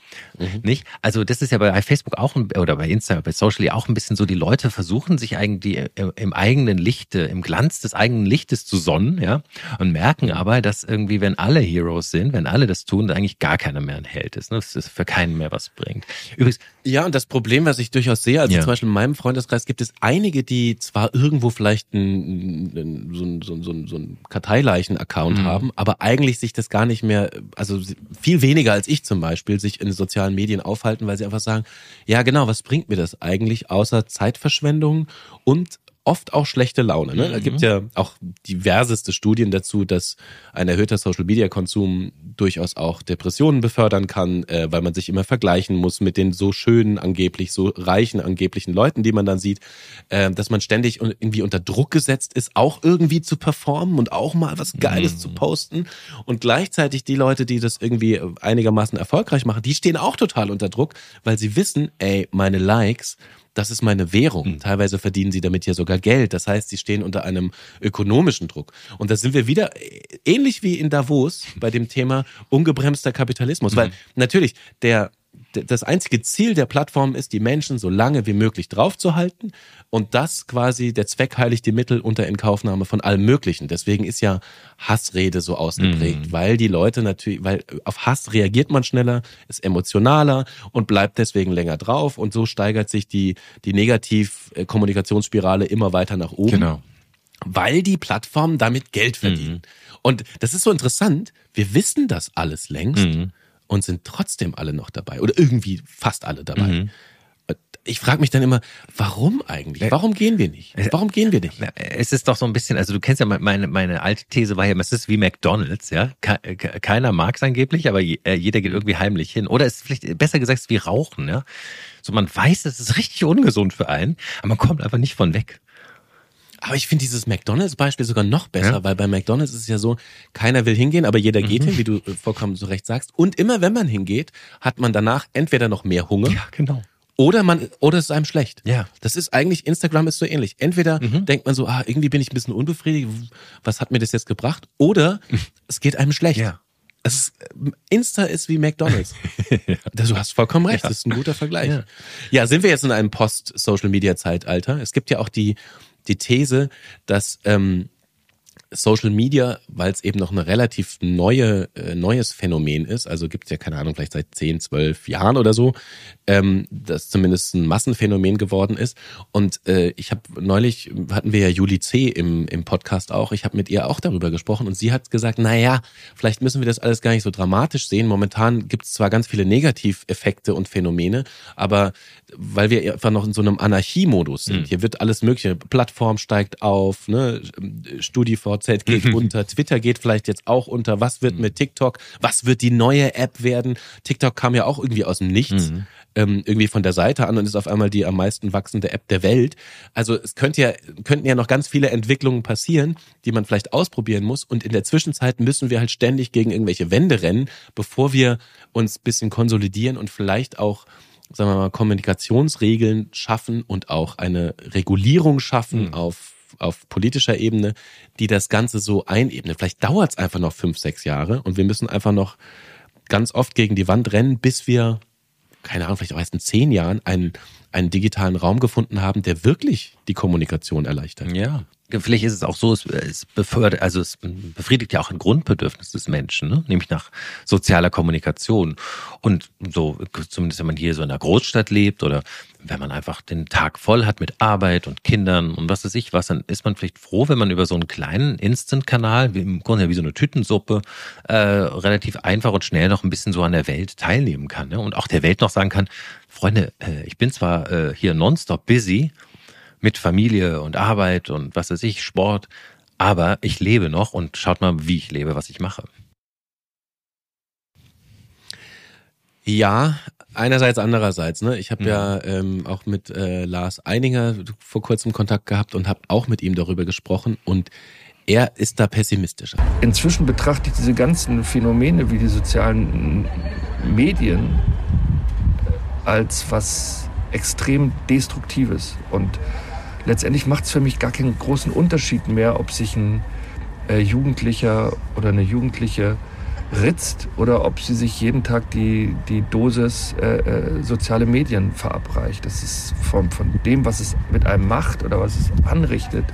nicht? Also, das ist ja bei Facebook auch, ein, oder bei Insta, bei Social auch ein bisschen so, die Leute versuchen sich eigentlich im, im eigenen Lichte, im Glanz des eigenen Lichtes zu sonnen, ja, und merken aber, dass irgendwie, wenn alle Heroes sind, wenn alle das tun, eigentlich gar keiner mehr ein Held ist, ne? dass es für keinen mehr was bringt. Übrigens, Ja, und das Problem, was ich durchaus sehe, also Ja. Zum Beispiel in meinem Freundeskreis gibt es einige, die zwar irgendwo vielleicht ein, ein, so ein, so ein, so ein, so ein Karteileichen-Account Mhm. haben, aber eigentlich sich das gar nicht mehr, also viel weniger als ich zum Beispiel, sich in sozialen Medien aufhalten, weil sie einfach sagen, ja genau, was bringt mir das eigentlich, außer Zeitverschwendung und oft auch schlechte Laune. Ne? Da Mhm. gibt ja auch diverseste Studien dazu, dass ein erhöhter Social-Media-Konsum durchaus auch Depressionen befördern kann, äh, weil man sich immer vergleichen muss mit den so schönen, angeblich so reichen, angeblichen Leuten, die man dann sieht, äh, dass man ständig irgendwie unter Druck gesetzt ist, auch irgendwie zu performen und auch mal was Geiles zu posten. Und gleichzeitig die Leute, die das irgendwie einigermaßen erfolgreich machen, die stehen auch total unter Druck, weil sie wissen, ey, meine Likes, das ist meine Währung. Teilweise verdienen sie damit ja sogar Geld. Das heißt, sie stehen unter einem ökonomischen Druck. Und da sind wir wieder äh, ähnlich wie in Davos bei dem Thema ungebremster Kapitalismus. Weil natürlich der das einzige Ziel der Plattform ist, die Menschen so lange wie möglich draufzuhalten und das quasi der Zweck heiligt die Mittel unter Inkaufnahme von allem Möglichen. Deswegen ist ja Hassrede so ausgeprägt, weil die Leute natürlich, weil auf Hass reagiert man schneller, ist emotionaler und bleibt deswegen länger drauf und so steigert sich die, die Negativ-Kommunikationsspirale immer weiter nach oben genau. weil die Plattformen damit Geld verdienen. Und das ist so interessant. Wir wissen das alles längst und sind trotzdem alle noch dabei oder irgendwie fast alle dabei. ich frage mich dann immer, warum eigentlich? Warum gehen wir nicht? Warum gehen wir nicht? Es ist doch so ein bisschen, also du kennst ja meine, meine alte These war ja, es ist wie McDonalds, ja. Keiner mag es angeblich, aber äh, jeder geht irgendwie heimlich hin. Oder es ist vielleicht besser gesagt, es ist wie Rauchen, ja. So man weiß, es ist richtig ungesund für einen, aber man kommt einfach nicht von weg. Aber ich finde dieses McDonalds-Beispiel sogar noch besser, ja? weil bei McDonalds ist es ja so, keiner will hingehen, aber jeder geht mhm. hin, wie du äh, vollkommen so recht sagst. Und immer wenn man hingeht, hat man danach entweder noch mehr Hunger. Ja, genau. Oder man, oder es ist einem schlecht. Ja. Das ist eigentlich, Instagram ist so ähnlich. Entweder mhm. denkt man so, ah, irgendwie bin ich ein bisschen unbefriedigt, was hat mir das jetzt gebracht? Oder es geht einem schlecht. Ja. Es ist, Insta ist wie McDonalds. ja. Du hast vollkommen recht, ja. das ist ein guter Vergleich. Ja. ja, sind wir jetzt in einem Post-Social-Media-Zeitalter? Es gibt ja auch die, die These, dass ähm, Social Media, weil es eben noch ein relativ neue, äh, neues Phänomen ist, also gibt es ja keine Ahnung, vielleicht seit 10, 12 Jahren oder so, ähm, das zumindest ein Massenphänomen geworden ist. Und äh, ich habe neulich, hatten wir ja Juli C. im, im Podcast auch, ich habe mit ihr auch darüber gesprochen und sie hat gesagt, naja, vielleicht müssen wir das alles gar nicht so dramatisch sehen. Momentan gibt es zwar ganz viele Negativeffekte und Phänomene, aber weil wir einfach noch in so einem Anarchiemodus sind. Mhm. Hier wird alles mögliche, Plattform steigt auf, ne, StudiVZ geht unter, Twitter geht vielleicht jetzt auch unter, was wird mhm. mit TikTok, was wird die neue App werden? TikTok kam ja auch irgendwie aus dem Nichts, mhm. ähm, irgendwie von der Seite an und ist auf einmal die am meisten wachsende App der Welt. Also es könnte ja, könnten ja noch ganz viele Entwicklungen passieren, die man vielleicht ausprobieren muss und in der Zwischenzeit müssen wir halt ständig gegen irgendwelche Wände rennen, bevor wir uns bisschen konsolidieren und vielleicht auch sagen wir mal, Kommunikationsregeln schaffen und auch eine Regulierung schaffen mhm. auf, auf politischer Ebene, die das Ganze so einebnet. Vielleicht dauert es einfach noch fünf, sechs Jahre und wir müssen einfach noch ganz oft gegen die Wand rennen, bis wir, keine Ahnung, vielleicht auch erst in zehn Jahren einen, einen digitalen Raum gefunden haben, der wirklich die Kommunikation erleichtert. Ja, vielleicht ist es auch so, es, es befördert, also es befriedigt ja auch ein Grundbedürfnis des Menschen, ne? nämlich nach sozialer Kommunikation. Und so, zumindest wenn man hier so in einer Großstadt lebt oder wenn man einfach den Tag voll hat mit Arbeit und Kindern und was weiß ich was, dann ist man vielleicht froh, wenn man über so einen kleinen Instant-Kanal, im Grunde wie so eine Tütensuppe, äh, relativ einfach und schnell noch ein bisschen so an der Welt teilnehmen kann. Ne? Und auch der Welt noch sagen kann, Freunde, äh, ich bin zwar äh, hier nonstop busy, mit Familie und Arbeit und was weiß ich, Sport. Aber ich lebe noch und schaut mal, wie ich lebe, was ich mache. Ja, einerseits, andererseits. Ne? Ich habe mhm. ja ähm, auch mit äh, Lars Eininger vor kurzem Kontakt gehabt und habe auch mit ihm darüber gesprochen und er ist da pessimistischer. Inzwischen betrachte ich diese ganzen Phänomene wie die sozialen Medien als was extrem Destruktives und letztendlich macht es für mich gar keinen großen Unterschied mehr, ob sich ein äh, Jugendlicher oder eine Jugendliche ritzt oder ob sie sich jeden Tag die, die Dosis äh, äh, soziale Medien verabreicht. Das ist von, von dem, was es mit einem macht oder was es anrichtet,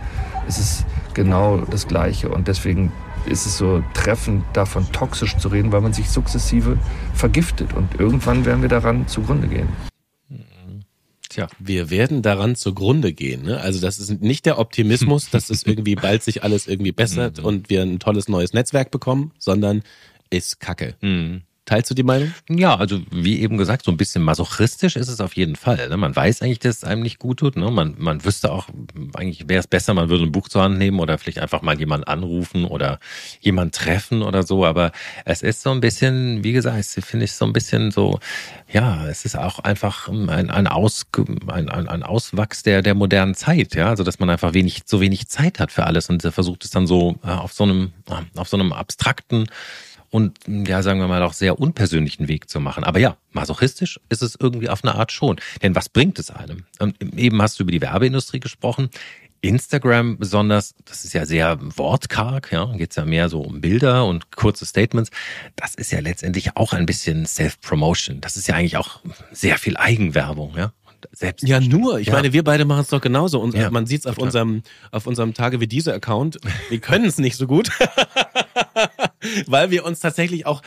ist es genau das Gleiche. Und deswegen ist es so treffend, davon toxisch zu reden, weil man sich sukzessive vergiftet. Und irgendwann werden wir daran zugrunde gehen. Tja, wir werden daran zugrunde gehen. Ne? Also das ist nicht der Optimismus, dass es irgendwie bald sich alles irgendwie bessert mhm. und wir ein tolles neues Netzwerk bekommen, sondern ist Kacke. Mhm. Teilst du die Meinung? Ja, also wie eben gesagt, so ein bisschen masochistisch ist es auf jeden Fall. Ne? Man weiß eigentlich, dass es einem nicht gut tut. Ne? Man, man wüsste auch, eigentlich wäre es besser, man würde ein Buch zur Hand nehmen oder vielleicht einfach mal jemanden anrufen oder jemanden treffen oder so. Aber es ist so ein bisschen, wie gesagt, finde ich so ein bisschen so, ja, es ist auch einfach ein, ein, Aus, ein, ein, ein Auswachs der, der modernen Zeit, ja. Also dass man einfach wenig, so wenig Zeit hat für alles und versucht es dann so äh, auf so einem, äh, auf so einem abstrakten und ja, sagen wir mal auch sehr unpersönlichen Weg zu machen. Aber ja, masochistisch ist es irgendwie auf eine Art schon. Denn was bringt es einem? Und eben hast du über die Werbeindustrie gesprochen. Instagram besonders, das ist ja sehr wortkarg, ja, geht es ja mehr so um Bilder und kurze Statements. Das ist ja letztendlich auch ein bisschen Self-Promotion. Das ist ja eigentlich auch sehr viel Eigenwerbung, ja. Selbst ja, nur. Ich ja. meine, wir beide machen es doch genauso. Und ja, man sieht es auf unserem, auf unserem Tage wie diese Account. Wir können es nicht so gut. weil wir uns tatsächlich auch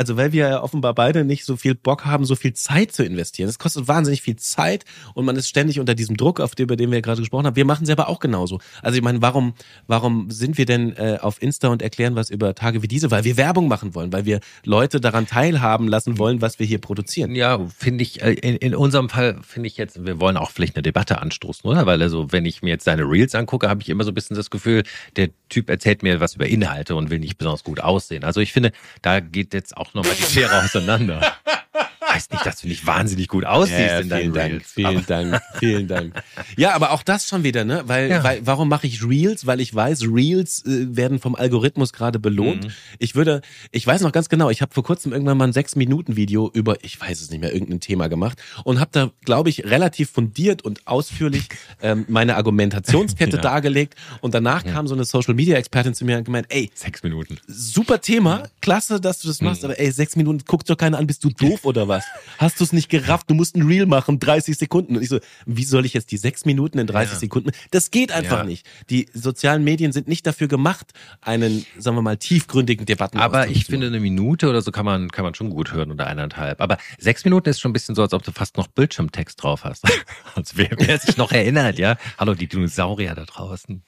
also weil wir ja offenbar beide nicht so viel Bock haben, so viel Zeit zu investieren. Es kostet wahnsinnig viel Zeit und man ist ständig unter diesem Druck, auf den, über den wir gerade gesprochen haben. Wir machen selber auch genauso. Also ich meine, warum, warum sind wir denn äh, auf Insta und erklären was über Tage wie diese? Weil wir Werbung machen wollen, weil wir Leute daran teilhaben lassen wollen, was wir hier produzieren. Ja, finde ich, äh, in, in unserem Fall finde ich jetzt, wir wollen auch vielleicht eine Debatte anstoßen, oder? Weil also, wenn ich mir jetzt seine Reels angucke, habe ich immer so ein bisschen das Gefühl, der Typ erzählt mir was über Inhalte und will nicht besonders gut aussehen. Also ich finde, da geht jetzt auch nochmal die Schere auseinander. heißt nicht, dass du nicht wahnsinnig gut aussiehst ja, in deinen Dank, Reels. Vielen Dank, vielen Dank. Ja, aber auch das schon wieder, ne? Weil, ja. weil warum mache ich Reels? Weil ich weiß, Reels äh, werden vom Algorithmus gerade belohnt. Mhm. Ich würde, ich weiß noch ganz genau, ich habe vor kurzem irgendwann mal ein sechs Minuten Video über, ich weiß es nicht mehr, irgendein Thema gemacht und habe da, glaube ich, relativ fundiert und ausführlich ähm, meine Argumentationskette ja. dargelegt. Und danach kam so eine Social Media Expertin zu mir und gemeint, ey, sechs Minuten, super Thema, klasse, dass du das machst, mhm. aber ey, sechs Minuten guckt doch keiner an, bist du doof oder was? Hast du es nicht gerafft? Du musst ein Reel machen, 30 Sekunden. Und ich so, wie soll ich jetzt die sechs Minuten in 30 ja. Sekunden? Das geht einfach ja. nicht. Die sozialen Medien sind nicht dafür gemacht, einen, sagen wir mal, tiefgründigen Debatten Aber ich finde, eine Minute oder so kann man, kann man schon gut hören oder eineinhalb. Aber sechs Minuten ist schon ein bisschen so, als ob du fast noch Bildschirmtext drauf hast. als wer, wer sich noch erinnert, ja? Hallo, die Dinosaurier da draußen.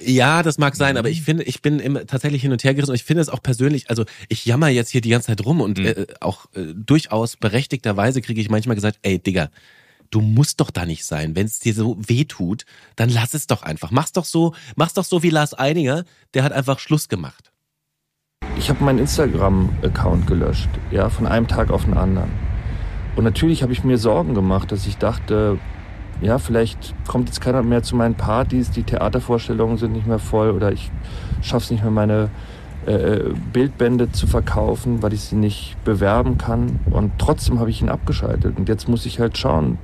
Ja, das mag sein, aber ich finde, ich bin immer tatsächlich hin und her gerissen und ich finde es auch persönlich, also ich jammer jetzt hier die ganze Zeit rum und mhm. äh, auch äh, durchaus berechtigterweise kriege ich manchmal gesagt, ey Digga, du musst doch da nicht sein. Wenn es dir so weh tut, dann lass es doch einfach. Mach's doch so, mach's doch so wie Lars Eininger, der hat einfach Schluss gemacht. Ich habe meinen Instagram-Account gelöscht, ja, von einem Tag auf den anderen. Und natürlich habe ich mir Sorgen gemacht, dass ich dachte, ja, vielleicht kommt jetzt keiner mehr zu meinen Partys, die Theatervorstellungen sind nicht mehr voll oder ich schaffe es nicht mehr, meine äh, äh, Bildbände zu verkaufen, weil ich sie nicht bewerben kann. Und trotzdem habe ich ihn abgeschaltet. Und jetzt muss ich halt schauen,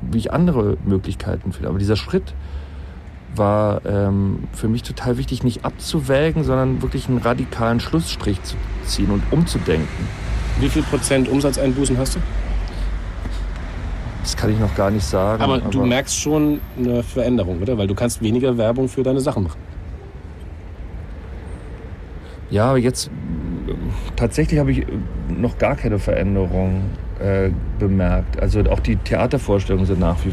wie ich andere Möglichkeiten finde. Aber dieser Schritt war ähm, für mich total wichtig, nicht abzuwägen, sondern wirklich einen radikalen Schlussstrich zu ziehen und umzudenken. Wie viel Prozent Umsatzeinbußen hast du? Das kann ich noch gar nicht sagen. Aber, aber, du merkst schon eine Veränderung, oder? Weil du kannst weniger Werbung für deine Sachen machen. Ja, aber jetzt tatsächlich habe ich noch gar keine Veränderung äh, bemerkt. Also auch die Theatervorstellungen sind nach wie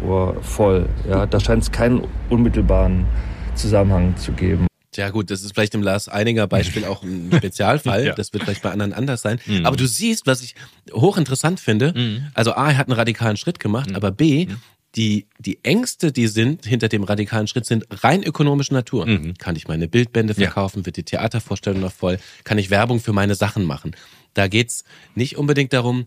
vor voll. Ja, da scheint es keinen unmittelbaren Zusammenhang zu geben. Ja gut, das ist vielleicht im Lars Eininger Beispiel auch ein Spezialfall. ja. Das wird vielleicht bei anderen anders sein. Mhm. Aber du siehst, was ich hochinteressant finde. Mhm. Also A, er hat einen radikalen Schritt gemacht, mhm. aber B, mhm. die, die Ängste, die sind hinter dem radikalen Schritt, sind rein ökonomische Natur. Mhm. Kann ich meine Bildbände verkaufen? Ja. Wird die Theatervorstellung noch voll? Kann ich Werbung für meine Sachen machen? Da geht's nicht unbedingt darum,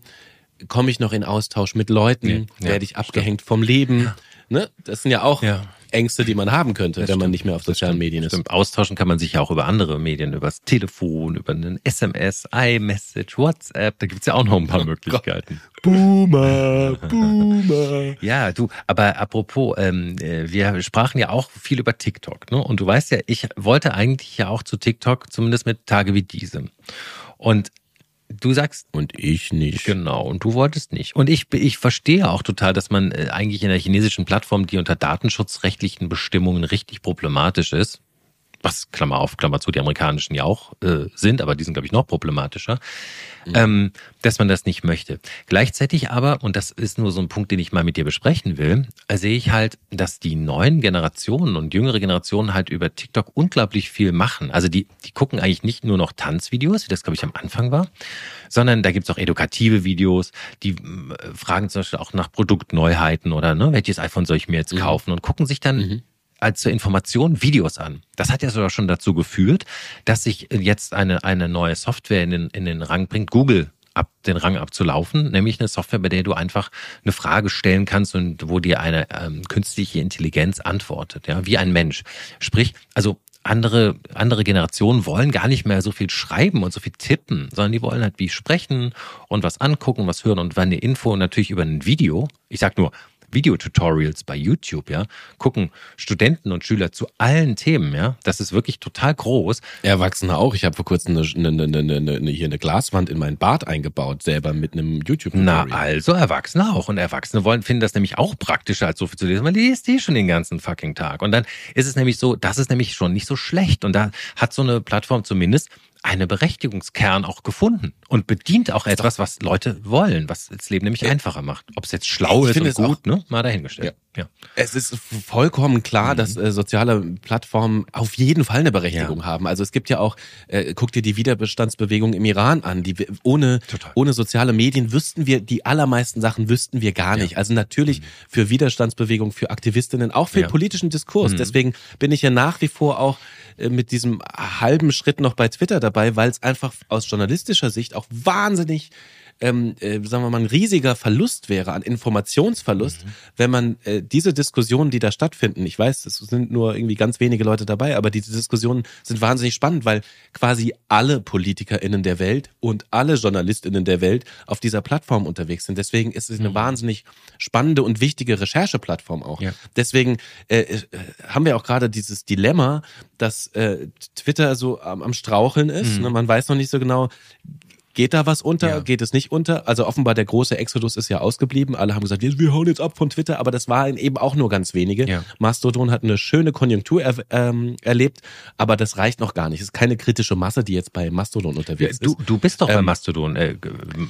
komme ich noch in Austausch mit Leuten? Ja. Werde ich abgehängt vom Leben? Ne? Das sind ja auch Ängste, die man haben könnte, das wenn stimmt, man nicht mehr auf sozialen Medien ist. Stimmt. Austauschen kann man sich ja auch über andere Medien, übers Telefon, über einen SMS, iMessage, WhatsApp, da gibt's ja auch noch ein paar oh Möglichkeiten. Boomer, Boomer. ja, du, aber apropos, ähm, äh, wir sprachen ja auch viel über TikTok, ne? Und du weißt ja, ich wollte eigentlich ja auch zu TikTok, zumindest mit Tage wie diesem. Und Du sagst. Und ich nicht. Genau, und du wolltest nicht. Und ich, ich verstehe auch total, dass man äh, eigentlich in der chinesischen Plattform, die unter datenschutzrechtlichen Bestimmungen richtig problematisch ist, was Klammer auf, Klammer zu, die amerikanischen ja auch äh, sind, aber die sind, glaube ich, noch problematischer, mhm. ähm, dass man das nicht möchte. Gleichzeitig aber, und das ist nur so ein Punkt, den ich mal mit dir besprechen will, äh, sehe ich halt, dass die neuen Generationen und jüngere Generationen halt über TikTok unglaublich viel machen. Also die, die gucken eigentlich nicht nur noch Tanzvideos, wie das, glaube ich, am Anfang war, sondern da gibt's auch edukative Videos, die äh, fragen zum Beispiel auch nach Produktneuheiten oder ne, welches iPhone soll ich mir jetzt mhm. kaufen und gucken sich dann mhm als zur Information Videos an. Das hat ja sogar schon dazu geführt, dass sich jetzt eine, eine neue Software in den, in den Rang bringt, Google ab, den Rang abzulaufen, nämlich eine Software, bei der du einfach eine Frage stellen kannst und wo dir eine ähm, künstliche Intelligenz antwortet, ja, wie ein Mensch. Sprich, also andere, andere Generationen wollen gar nicht mehr so viel schreiben und so viel tippen, sondern die wollen halt wie sprechen und was angucken, was hören und wenn eine Info natürlich über ein Video, ich sag nur, Videotutorials bei YouTube, ja, gucken Studenten und Schüler zu allen Themen, ja. Das ist wirklich total groß. Erwachsene auch. Ich habe vor kurzem eine, eine, eine, hier eine Glaswand in mein Bad eingebaut, selber mit einem YouTube-Tutorial. Na, also Erwachsene auch. Und Erwachsene wollen, finden das nämlich auch praktischer, als so viel zu lesen, weil die ist die schon den ganzen fucking Tag. Und dann ist es nämlich so, das ist nämlich schon nicht so schlecht. Und da hat so eine Plattform zumindest eine Berechtigungskern auch gefunden und bedient auch etwas, was Leute wollen, was das Leben nämlich einfacher macht. Ob es jetzt schlau ich ist und gut, ne? Mal dahingestellt. Ja. Ja. Es ist vollkommen klar, mhm. dass äh, soziale Plattformen auf jeden Fall eine Berechtigung ja. haben. Also es gibt ja auch, äh, guck dir die Widerbestandsbewegung im Iran an. Die ohne ohne soziale Medien wüssten wir die allermeisten Sachen wüssten wir gar nicht. Ja. Also natürlich mhm. für Widerstandsbewegung, für Aktivistinnen, auch für politischen Diskurs. Mhm. Deswegen bin ich ja nach wie vor auch äh, mit diesem halben Schritt noch bei Twitter dabei, weil es einfach aus journalistischer Sicht auch wahnsinnig ähm, äh, sagen wir mal, ein riesiger Verlust wäre an Informationsverlust, mhm. wenn man äh, diese Diskussionen, die da stattfinden, ich weiß, es sind nur irgendwie ganz wenige Leute dabei, aber diese Diskussionen sind wahnsinnig spannend, weil quasi alle PolitikerInnen der Welt und alle JournalistInnen der Welt auf dieser Plattform unterwegs sind. Deswegen ist es eine mhm. wahnsinnig spannende und wichtige Rechercheplattform auch. Ja. Deswegen äh, äh, haben wir auch gerade dieses Dilemma, dass äh, Twitter so am, am Straucheln ist. Mhm. Ne? Man weiß noch nicht so genau, Geht da was unter? Ja. Geht es nicht unter? Also offenbar der große Exodus ist ja ausgeblieben. Alle haben gesagt, wir hauen jetzt ab von Twitter, aber das waren eben auch nur ganz wenige. Ja. Mastodon hat eine schöne Konjunktur er, ähm, erlebt, aber das reicht noch gar nicht. Es ist keine kritische Masse, die jetzt bei Mastodon unterwegs ist. Du, du bist doch ähm, bei Mastodon. Äh,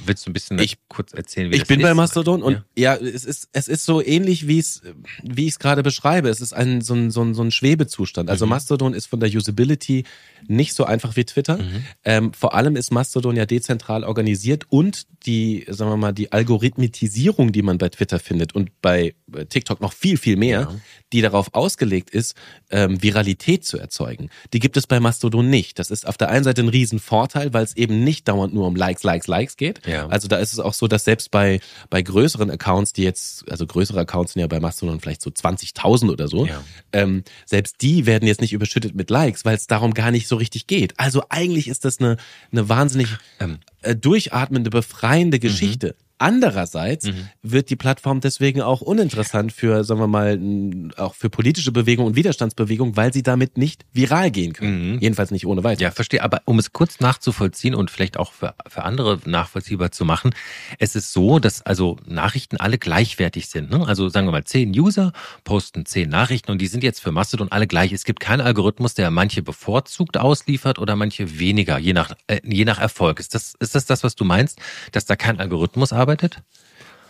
willst du ein bisschen ich, kurz erzählen, wie ich das bin ist? bei Mastodon und ja. ja, es ist es ist so ähnlich wie es wie ich es gerade beschreibe. Es ist ein so ein so ein, so ein Schwebezustand. Also mhm. Mastodon ist von der Usability nicht so einfach wie Twitter. Mhm. Ähm, vor allem ist Mastodon ja dezentral organisiert und die, sagen wir mal, die Algorithmitisierung, die man bei Twitter findet und bei TikTok noch viel, viel mehr, ja. die darauf ausgelegt ist, ähm, Viralität zu erzeugen. Die gibt es bei Mastodon nicht. Das ist auf der einen Seite ein Riesenvorteil, weil es eben nicht dauernd nur um Likes, Likes, Likes geht. Ja. Also da ist es auch so, dass selbst bei, bei größeren Accounts, die jetzt, also größere Accounts sind ja bei Mastodon vielleicht so 20.000 oder so, ja. ähm, selbst die werden jetzt nicht überschüttet mit Likes, weil es darum gar nicht so richtig geht. Also eigentlich ist das eine, eine wahnsinnig ähm, äh, durchatmende, befreiende mhm. Geschichte. Mhm. Andererseits mhm. wird die Plattform deswegen auch uninteressant für, sagen wir mal, auch für politische Bewegungen und Widerstandsbewegungen, weil sie damit nicht viral gehen können. Mhm. Jedenfalls nicht ohne weiteres. Ja, verstehe. Aber um es kurz nachzuvollziehen und vielleicht auch für, für andere nachvollziehbar zu machen, es ist so, dass also Nachrichten alle gleichwertig sind. Ne? Also sagen wir mal, zehn User posten zehn Nachrichten und die sind jetzt für Mastodon alle gleich. Es gibt keinen Algorithmus, der manche bevorzugt ausliefert oder manche weniger, je nach, äh, je nach Erfolg. Ist das, ist das das, was du meinst, dass da kein Algorithmus arbeitet? Arbeitet?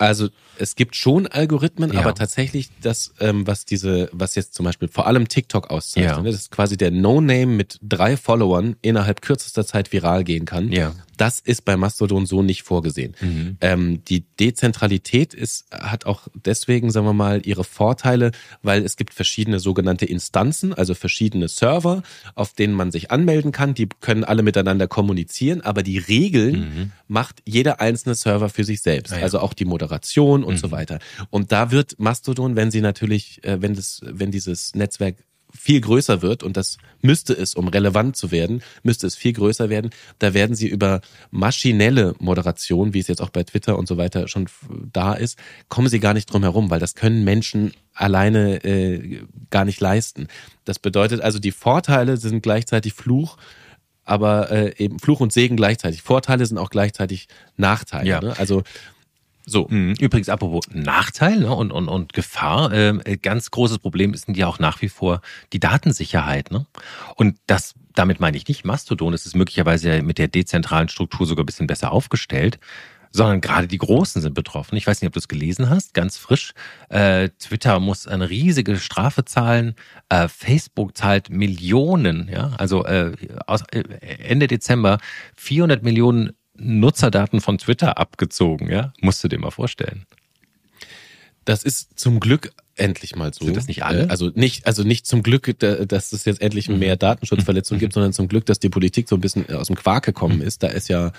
Also es gibt schon Algorithmen, ja. aber tatsächlich das, ähm, was diese, was jetzt zum Beispiel vor allem TikTok auszeichnet, ja. das ist quasi der No-Name mit drei Followern innerhalb kürzester Zeit viral gehen kann. Ja. Das ist bei Mastodon so nicht vorgesehen. Mhm. Ähm, die Dezentralität ist, hat auch deswegen, sagen wir mal, ihre Vorteile, weil es gibt verschiedene sogenannte Instanzen, also verschiedene Server, auf denen man sich anmelden kann. Die können alle miteinander kommunizieren, aber die Regeln mhm. macht jeder einzelne Server für sich selbst. Ah. Also auch die Moderation und mhm. so weiter. Und da wird Mastodon, wenn sie natürlich, äh, wenn das, wenn dieses Netzwerk viel größer wird und das müsste es, um relevant zu werden, müsste es viel größer werden. Da werden sie über maschinelle Moderation, wie es jetzt auch bei Twitter und so weiter schon da ist, kommen sie gar nicht drum herum, weil das können Menschen alleine äh, gar nicht leisten. Das bedeutet also, die Vorteile sind gleichzeitig Fluch aber äh, eben Fluch und Segen gleichzeitig. Vorteile sind auch gleichzeitig Nachteile. Ja. Ne? Also so. Mhm. Übrigens, apropos Nachteil ne, und, und, und Gefahr, äh, ganz großes Problem ist ja auch nach wie vor die Datensicherheit. Ne? Und das, damit meine ich nicht Mastodon, es ist möglicherweise mit der dezentralen Struktur sogar ein bisschen besser aufgestellt, sondern gerade die Großen sind betroffen. Ich weiß nicht, ob du es gelesen hast, ganz frisch. Äh, Twitter muss eine riesige Strafe zahlen. Äh, Facebook zahlt Millionen, ja, also äh, aus, äh, Ende Dezember 400 Millionen Nutzerdaten von Twitter abgezogen, ja? Musst du dir mal vorstellen. Das ist zum Glück endlich mal so. Sind das nicht alle? Äh, also nicht, also nicht zum Glück, dass es jetzt endlich mhm. mehr Datenschutzverletzungen gibt, sondern zum Glück, dass die Politik so ein bisschen aus dem Quark gekommen mhm. ist. Da ist ja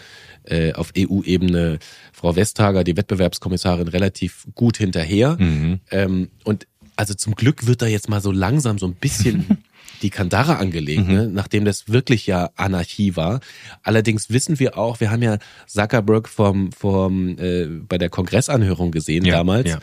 äh, auf EU-Ebene Frau Vestager, die Wettbewerbskommissarin, relativ gut hinterher. Mhm. Ähm, und also zum Glück wird da jetzt mal so langsam so ein bisschen die Kandara angelegt, mhm. ne? nachdem das wirklich ja Anarchie war. Allerdings wissen wir auch, wir haben ja Zuckerberg vom, vom äh, bei der Kongressanhörung gesehen ja, damals. Ja.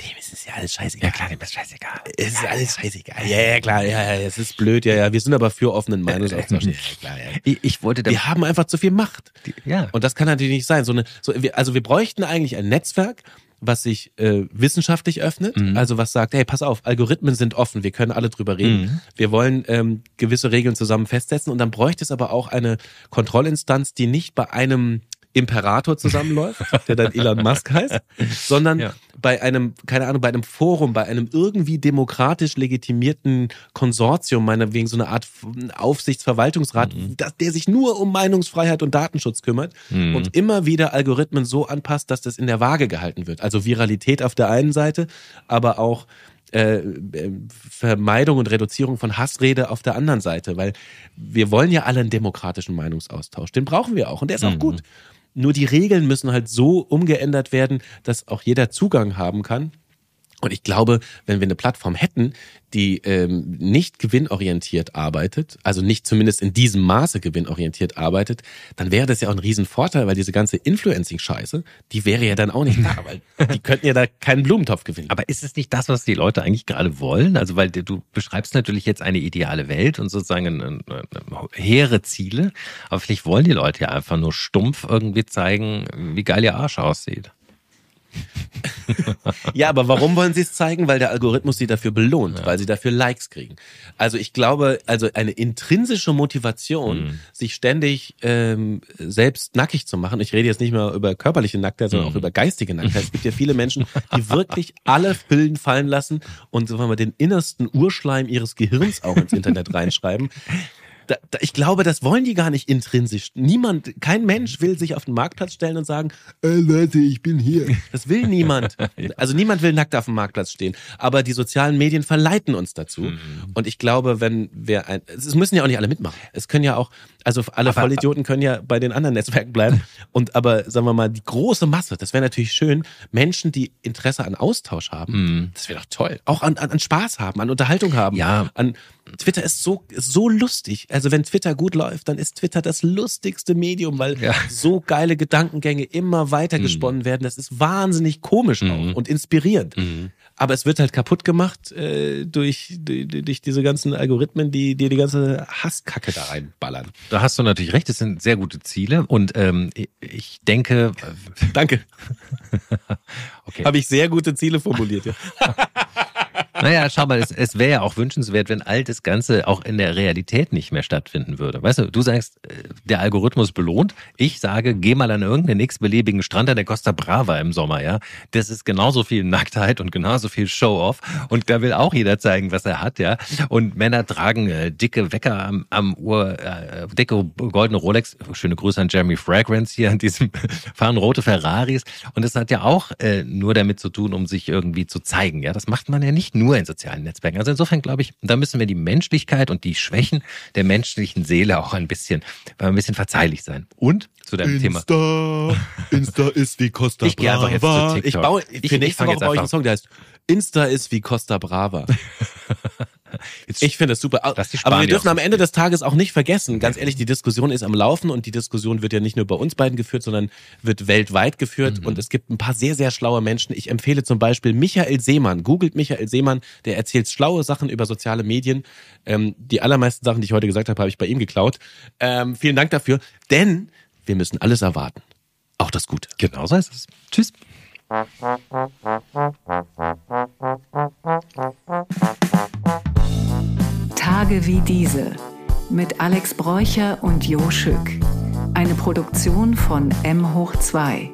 Dem ist es ja alles scheißegal. Ja klar, dem ist scheißegal. Es ist alles scheißegal. Ja, ja, klar, ja, ja, es ist blöd, ja, ja. Wir sind aber für offenen Meinungsaustausch. ja, klar, ja. Ich, ich wollte Wir haben einfach zu viel Macht. Ja. Und das kann natürlich nicht sein. So eine, so, also wir bräuchten eigentlich ein Netzwerk, was sich äh, wissenschaftlich öffnet, mhm. also was sagt, hey, pass auf, Algorithmen sind offen, wir können alle drüber reden. Mhm. Wir wollen ähm, gewisse Regeln zusammen festsetzen und dann bräuchte es aber auch eine Kontrollinstanz, die nicht bei einem Imperator zusammenläuft, der dann Elon Musk heißt, sondern ja. Bei einem, keine Ahnung, bei einem Forum, bei einem irgendwie demokratisch legitimierten Konsortium, meinetwegen so eine Art Aufsichtsverwaltungsrat, mhm. der sich nur um Meinungsfreiheit und Datenschutz kümmert mhm. und immer wieder Algorithmen so anpasst, dass das in der Waage gehalten wird. Also Viralität auf der einen Seite, aber auch äh, Vermeidung und Reduzierung von Hassrede auf der anderen Seite, weil wir wollen ja alle einen demokratischen Meinungsaustausch. Den brauchen wir auch und der ist auch mhm. gut. Nur die Regeln müssen halt so umgeändert werden, dass auch jeder Zugang haben kann. Und ich glaube, wenn wir eine Plattform hätten, die ähm, nicht gewinnorientiert arbeitet, also nicht zumindest in diesem Maße gewinnorientiert arbeitet, dann wäre das ja auch ein Riesenvorteil, weil diese ganze Influencing-Scheiße, die wäre ja dann auch nicht da, weil die könnten ja da keinen Blumentopf gewinnen. Aber ist es nicht das, was die Leute eigentlich gerade wollen? Also weil du beschreibst natürlich jetzt eine ideale Welt und sozusagen eine, eine, hehre Ziele, aber vielleicht wollen die Leute ja einfach nur stumpf irgendwie zeigen, wie geil ihr Arsch aussieht. ja, aber warum wollen sie es zeigen? Weil der Algorithmus sie dafür belohnt, ja. weil sie dafür Likes kriegen. Also ich glaube, also eine intrinsische Motivation, mhm. sich ständig ähm, selbst nackig zu machen. Ich rede jetzt nicht mehr über körperliche Nacktheit, sondern mhm. auch über geistige Nacktheit. Es gibt ja viele Menschen, die wirklich alle Hüllen fallen lassen und wir mal, den innersten Urschleim ihres Gehirns auch ins Internet reinschreiben da, da, ich glaube, das wollen die gar nicht intrinsisch. Niemand, kein Mensch will sich auf den Marktplatz stellen und sagen, äh, Leute, ich bin hier. Das will niemand. Also niemand will nackt auf dem Marktplatz stehen. Aber die sozialen Medien verleiten uns dazu. Mhm. Und ich glaube, wenn wir ein, es müssen ja auch nicht alle mitmachen. Es können ja auch, also alle aber, Vollidioten können ja bei den anderen Netzwerken bleiben. Und aber, sagen wir mal, die große Masse, das wäre natürlich schön, Menschen, die Interesse an Austausch haben, mhm. das wäre doch toll. Auch an, an, an Spaß haben, an Unterhaltung haben, ja. an Twitter ist so, so lustig. Also wenn Twitter gut läuft, dann ist Twitter das lustigste Medium, weil ja. so geile Gedankengänge immer weiter gesponnen mhm. werden. Das ist wahnsinnig komisch mhm. auch und inspirierend. Mhm. Aber es wird halt kaputt gemacht äh, durch, durch, diese ganzen Algorithmen, die dir die ganze Hasskacke da reinballern. Da hast du natürlich recht, es sind sehr gute Ziele und ähm, ich denke. Danke. okay. Habe ich sehr gute Ziele formuliert, ja. Naja, schau mal, es, es wäre ja auch wünschenswert, wenn all das Ganze auch in der Realität nicht mehr stattfinden würde. Weißt du, du sagst, äh, der Algorithmus belohnt. Ich sage, geh mal an irgendeinen nächstbeliebigen Strand an der Costa Brava im Sommer, ja. Das ist genauso viel Nacktheit und genauso viel Show-off. Und da will auch jeder zeigen, was er hat, ja. Und Männer tragen äh, dicke Wecker am, am Uhr, äh, dicke goldene Rolex. Schöne Grüße an Jeremy Fragrance hier an diesem, fahren rote Ferraris. Und das hat ja auch äh, nur damit zu tun, um sich irgendwie zu zeigen, ja. Das macht man ja nicht nur nur in sozialen Netzwerken. Also insofern glaube ich, da müssen wir die Menschlichkeit und die Schwächen der menschlichen Seele auch ein bisschen, ein bisschen verzeihlich sein. Und zu deinem Insta, Thema. Insta ist wie Costa ich Brava. Ich gehe einfach jetzt zu TikTok. Ich baue, ich, für nächste Woche baue ich einen Song, der heißt Insta ist wie Costa Brava. Jetzt ich finde es super. Aber wir dürfen am Ende des Tages auch nicht vergessen, ganz ehrlich, die Diskussion ist am Laufen und die Diskussion wird ja nicht nur bei uns beiden geführt, sondern wird weltweit geführt mhm. und es gibt ein paar sehr, sehr schlaue Menschen. Ich empfehle zum Beispiel Michael Seemann. Googelt Michael Seemann, der erzählt schlaue Sachen über soziale Medien. Ähm, die allermeisten Sachen, die ich heute gesagt habe, habe ich bei ihm geklaut. Ähm, vielen Dank dafür, denn wir müssen alles erwarten. Auch das Gute. Genau so ist es. Tschüss. Tage wie diese mit Alex Bräucher und Jo Schück. Eine Produktion von M hoch 2.